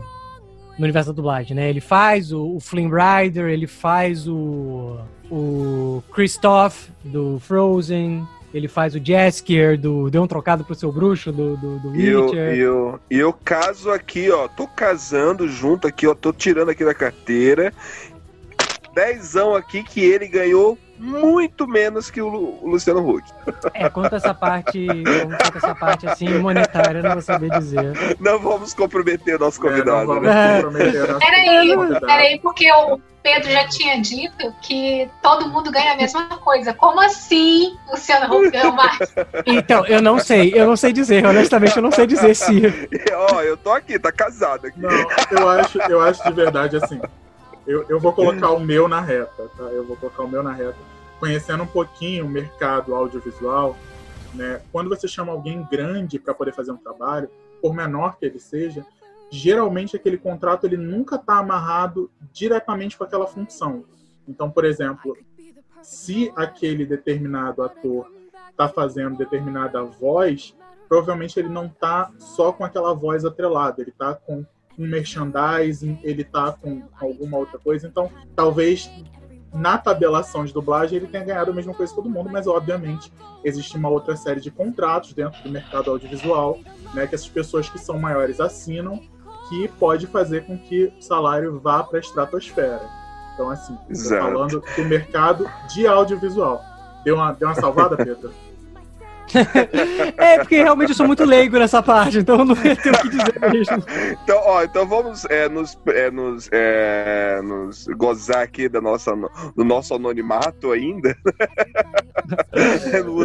no universo da dublagem, né? Ele faz o, o Flynn Rider, ele faz o, o Christoph do Frozen, ele faz o Jaskier do Deu um Trocado pro Seu Bruxo do, do, do E eu, Witcher. e, eu, e eu caso aqui, ó. Tô casando junto aqui, ó. Tô tirando aqui da carteira. Dezão aqui que ele ganhou muito menos que o, Lu- o Luciano Huck. É, quanto a essa parte, quanto a essa parte assim, monetária, eu não vou saber dizer. Não vamos comprometer o nosso convidado, É, não né? vamos comprometer a nossa Peraí, peraí, porque o Pedro já tinha dito que todo mundo ganha a mesma coisa. Como assim Luciano Huck ganhou mais? Então, eu não sei, eu não sei dizer, honestamente, eu não sei dizer se. Ó, eu tô aqui, tá casado aqui. Não, eu acho, eu acho de verdade assim. Eu, eu vou colocar o meu na reta, tá? Eu vou colocar o meu na reta. Conhecendo um pouquinho o mercado audiovisual, né? Quando você chama alguém grande para poder fazer um trabalho, por menor que ele seja, geralmente aquele contrato ele nunca está amarrado diretamente com aquela função. Então, por exemplo, se aquele determinado ator está fazendo determinada voz, provavelmente ele não está só com aquela voz atrelada, ele está com um merchandising, ele tá com alguma outra coisa. Então, talvez na tabelação de dublagem ele tenha ganhado a mesma coisa que todo mundo, mas obviamente existe uma outra série de contratos dentro do mercado audiovisual, né, que essas pessoas que são maiores assinam, que pode fazer com que o salário vá para a estratosfera. Então, assim, falando do mercado de audiovisual. Deu uma, deu uma salvada, Pedro? É, porque realmente eu sou muito leigo nessa parte, então não tenho o que dizer mesmo. Então, ó, então vamos é, nos, é, nos, é, nos gozar aqui da nossa, do nosso anonimato ainda.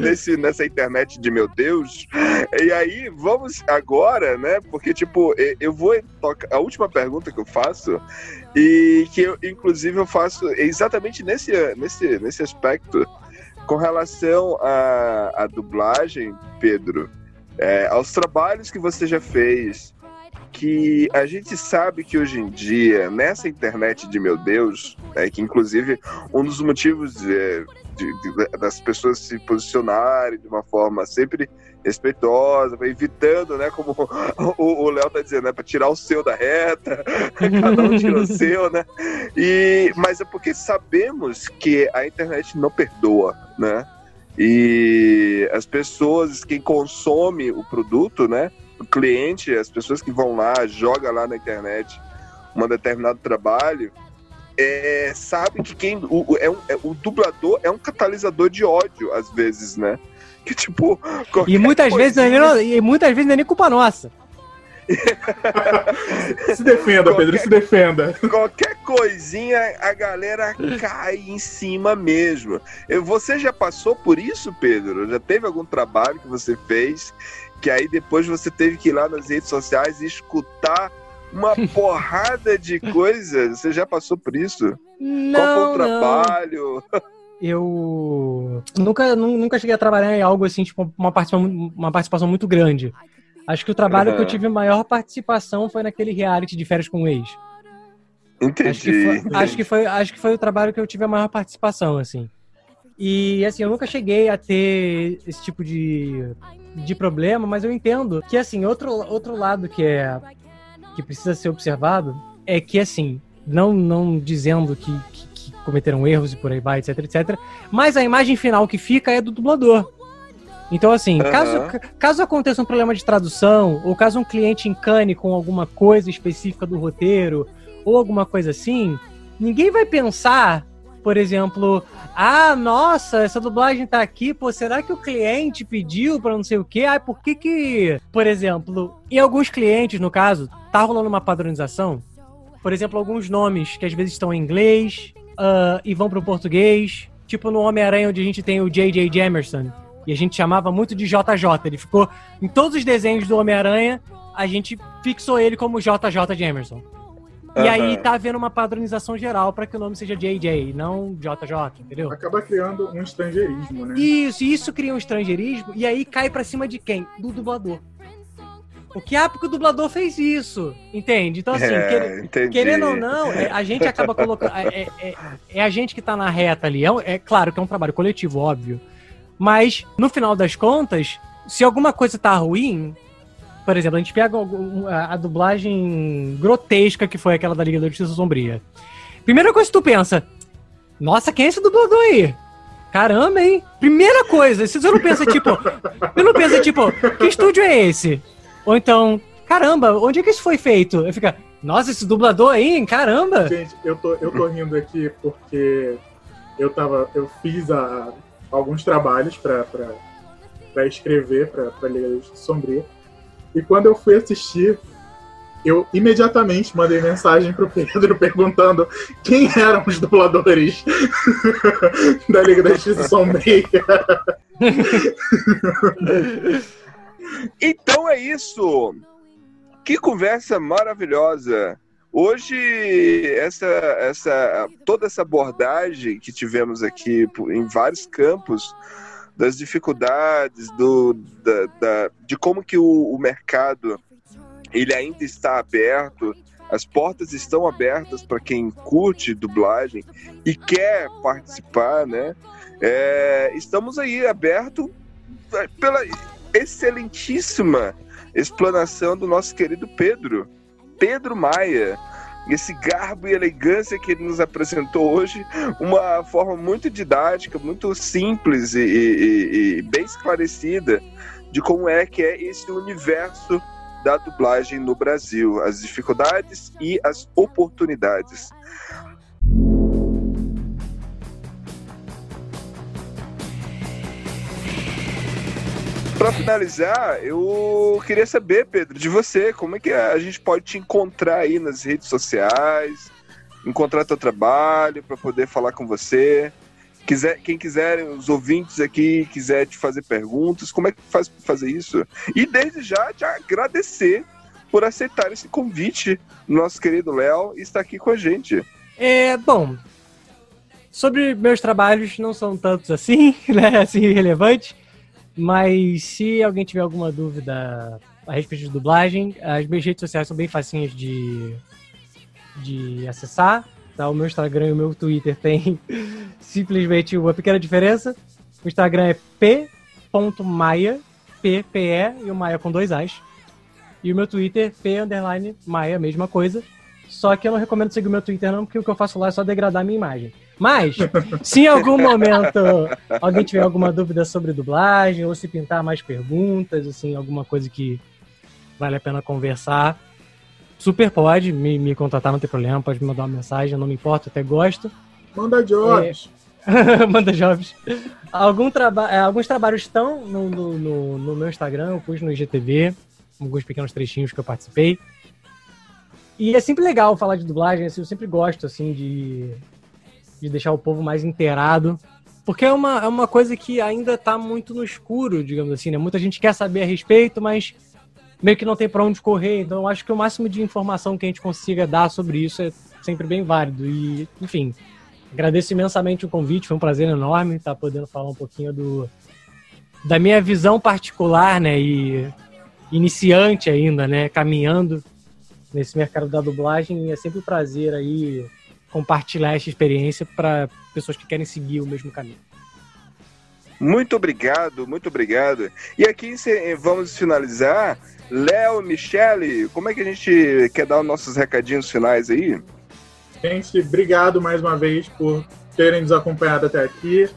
Nesse, nessa internet de meu Deus. E aí, vamos agora, né? Porque, tipo, eu vou tocar. A última pergunta que eu faço, e que eu, inclusive, eu faço exatamente nesse, nesse, nesse aspecto, com relação à, à dublagem, Pedro, é, aos trabalhos que você já fez, que a gente sabe que hoje em dia, nessa internet de meu Deus, é, que inclusive um dos motivos é, de- de- das pessoas se posicionarem de uma forma sempre respeitosa, evitando, né, como o o Léo tá dizendo, né, para tirar o seu da reta, cada um tira o seu, né? E, mas é porque sabemos que a internet não perdoa, né? E as pessoas, quem consome o produto, né? O cliente, as pessoas que vão lá, joga lá na internet um determinado trabalho, é, sabe que quem o, é um, é- o dublador é um catalisador de ódio às vezes, né? Que tipo E muitas vezes, não é nem, e muitas vezes não é nem culpa nossa. se defenda, qualquer, Pedro, se defenda. Qualquer coisinha, a galera cai em cima mesmo. Você já passou por isso, Pedro? Já teve algum trabalho que você fez que aí depois você teve que ir lá nas redes sociais e escutar uma porrada de coisas? Você já passou por isso? Não, Qual foi o trabalho? Não. Eu nunca, nunca cheguei a trabalhar em algo assim, tipo, uma participação, uma participação muito grande. Acho que o trabalho uhum. que eu tive maior participação foi naquele reality de férias com o ex. Entendi. Acho que, foi, acho que, foi, acho que foi o trabalho que eu tive a maior participação, assim. E, assim, eu nunca cheguei a ter esse tipo de, de problema, mas eu entendo que, assim, outro, outro lado que é que precisa ser observado é que, assim, não, não dizendo que, que, que cometeram erros e por aí vai, etc, etc, mas a imagem final que fica é do dublador. Então, assim, uhum. caso, caso aconteça um problema de tradução, ou caso um cliente encane com alguma coisa específica do roteiro, ou alguma coisa assim, ninguém vai pensar, por exemplo, ah, nossa, essa dublagem tá aqui, pô, será que o cliente pediu pra não sei o quê? Ah, por que que, por exemplo, em alguns clientes, no caso, tá rolando uma padronização, por exemplo, alguns nomes que às vezes estão em inglês uh, e vão pro português, tipo no Homem-Aranha, onde a gente tem o J.J. Jamerson, e a gente chamava muito de JJ. Ele ficou em todos os desenhos do Homem-Aranha, a gente fixou ele como JJ Jamerson. E aí tá havendo uma padronização geral para que o nome seja JJ, não JJ, entendeu? Acaba criando um estrangeirismo, né? Isso, isso cria um estrangeirismo e aí cai para cima de quem? Do dublador. O que é porque o dublador fez isso, entende? Então, assim, é, quer, querendo ou não, é, a gente acaba colocando. É, é, é, a gente que tá na reta ali. É, é claro que é um trabalho coletivo, óbvio. Mas, no final das contas, se alguma coisa tá ruim, por exemplo, a gente pega a, a dublagem grotesca que foi aquela da Liga da Justiça Sombria. Primeira coisa que tu pensa, nossa, quem é esse dublador aí? Caramba, hein? Primeira coisa, você não pensa, tipo, você não pensa, tipo, que estúdio é esse? Ou então, caramba, onde é que isso foi feito? Eu fica, nossa, esse dublador aí, caramba! Gente, eu tô, eu tô rindo aqui porque eu tava, eu fiz a, alguns trabalhos para escrever para Liga Sombria. E quando eu fui assistir, eu imediatamente mandei mensagem pro Pedro perguntando quem eram os dubladores da Liga da Justiça Sombria. então é isso. Que conversa maravilhosa. Hoje, essa, essa, toda essa abordagem que tivemos aqui em vários campos, das dificuldades, do, da, da de como que o, o mercado ele ainda está aberto, as portas estão abertas para quem curte dublagem e quer participar, né? É, estamos aí aberto é, pela excelentíssima explanação do nosso querido Pedro. Pedro Maia. Esse garbo e elegância que ele nos apresentou hoje, uma forma muito didática, muito simples e, e, e bem esclarecida de como é que é esse universo da dublagem no Brasil, as dificuldades e as oportunidades. Para finalizar, eu queria saber, Pedro, de você, como é que a gente pode te encontrar aí nas redes sociais, encontrar teu trabalho para poder falar com você. Quiser, quem quiser, os ouvintes aqui, quiser te fazer perguntas, como é que faz para fazer isso? E desde já te agradecer por aceitar esse convite, nosso querido Léo, estar aqui com a gente. É, bom, sobre meus trabalhos não são tantos assim, né, assim, relevantes. Mas se alguém tiver alguma dúvida a respeito de dublagem, as minhas redes sociais são bem facinhas de, de acessar. Tá? O meu Instagram e o meu Twitter tem simplesmente uma pequena diferença. O Instagram é p.maia, P-P-E, e o Maia com dois As. E o meu Twitter, P underline Maia, mesma coisa. Só que eu não recomendo seguir o meu Twitter não, porque o que eu faço lá é só degradar a minha imagem. Mas, se em algum momento alguém tiver alguma dúvida sobre dublagem, ou se pintar mais perguntas, assim, alguma coisa que vale a pena conversar, super pode me, me contatar, não tem problema, pode me mandar uma mensagem, não me importa, até gosto. Manda jobs. É... Manda jobs. Algum traba... É, alguns trabalhos estão no, no, no, no meu Instagram, eu pus no IGTV alguns pequenos trechinhos que eu participei. E é sempre legal falar de dublagem, assim, eu sempre gosto, assim, de, de deixar o povo mais inteirado. Porque é uma, é uma coisa que ainda tá muito no escuro, digamos assim, né? Muita gente quer saber a respeito, mas meio que não tem para onde correr. Então eu acho que o máximo de informação que a gente consiga dar sobre isso é sempre bem válido. E, enfim, agradeço imensamente o convite, foi um prazer enorme estar podendo falar um pouquinho do, da minha visão particular, né? E iniciante ainda, né? Caminhando nesse mercado da dublagem. E é sempre um prazer aí compartilhar essa experiência para pessoas que querem seguir o mesmo caminho. Muito obrigado, muito obrigado. E aqui vamos finalizar. Léo, Michele, como é que a gente quer dar os nossos recadinhos finais aí? Gente, obrigado mais uma vez por terem nos acompanhado até aqui.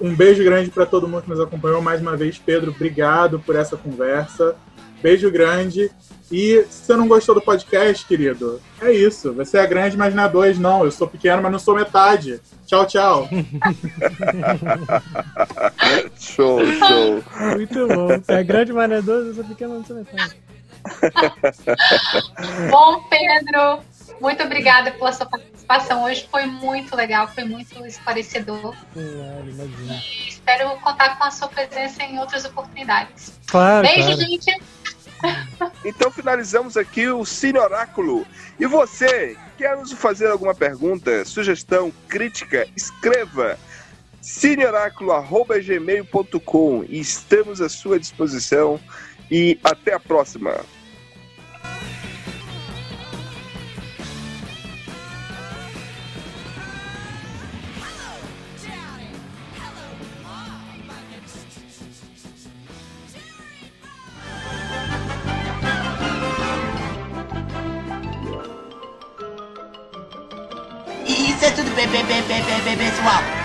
Um beijo grande para todo mundo que nos acompanhou. Mais uma vez, Pedro, obrigado por essa conversa. Beijo grande. E se você não gostou do podcast, querido, é isso. Você é grande, mas não é dois, não. Eu sou pequeno, mas não sou metade. Tchau, tchau. show, show. Muito bom. Você é grande, mas não é dois, eu sou pequeno, mas não sou metade. bom, Pedro, muito obrigada pela sua participação hoje. Foi muito legal, foi muito esclarecedor. Claro, imagina. E espero contar com a sua presença em outras oportunidades. Claro. Beijo, claro. gente. Então finalizamos aqui o Cine Oráculo. E você, quer nos fazer alguma pergunta, sugestão, crítica? Escreva cineoráculo.gmail.com e estamos à sua disposição. E até a próxima. Isso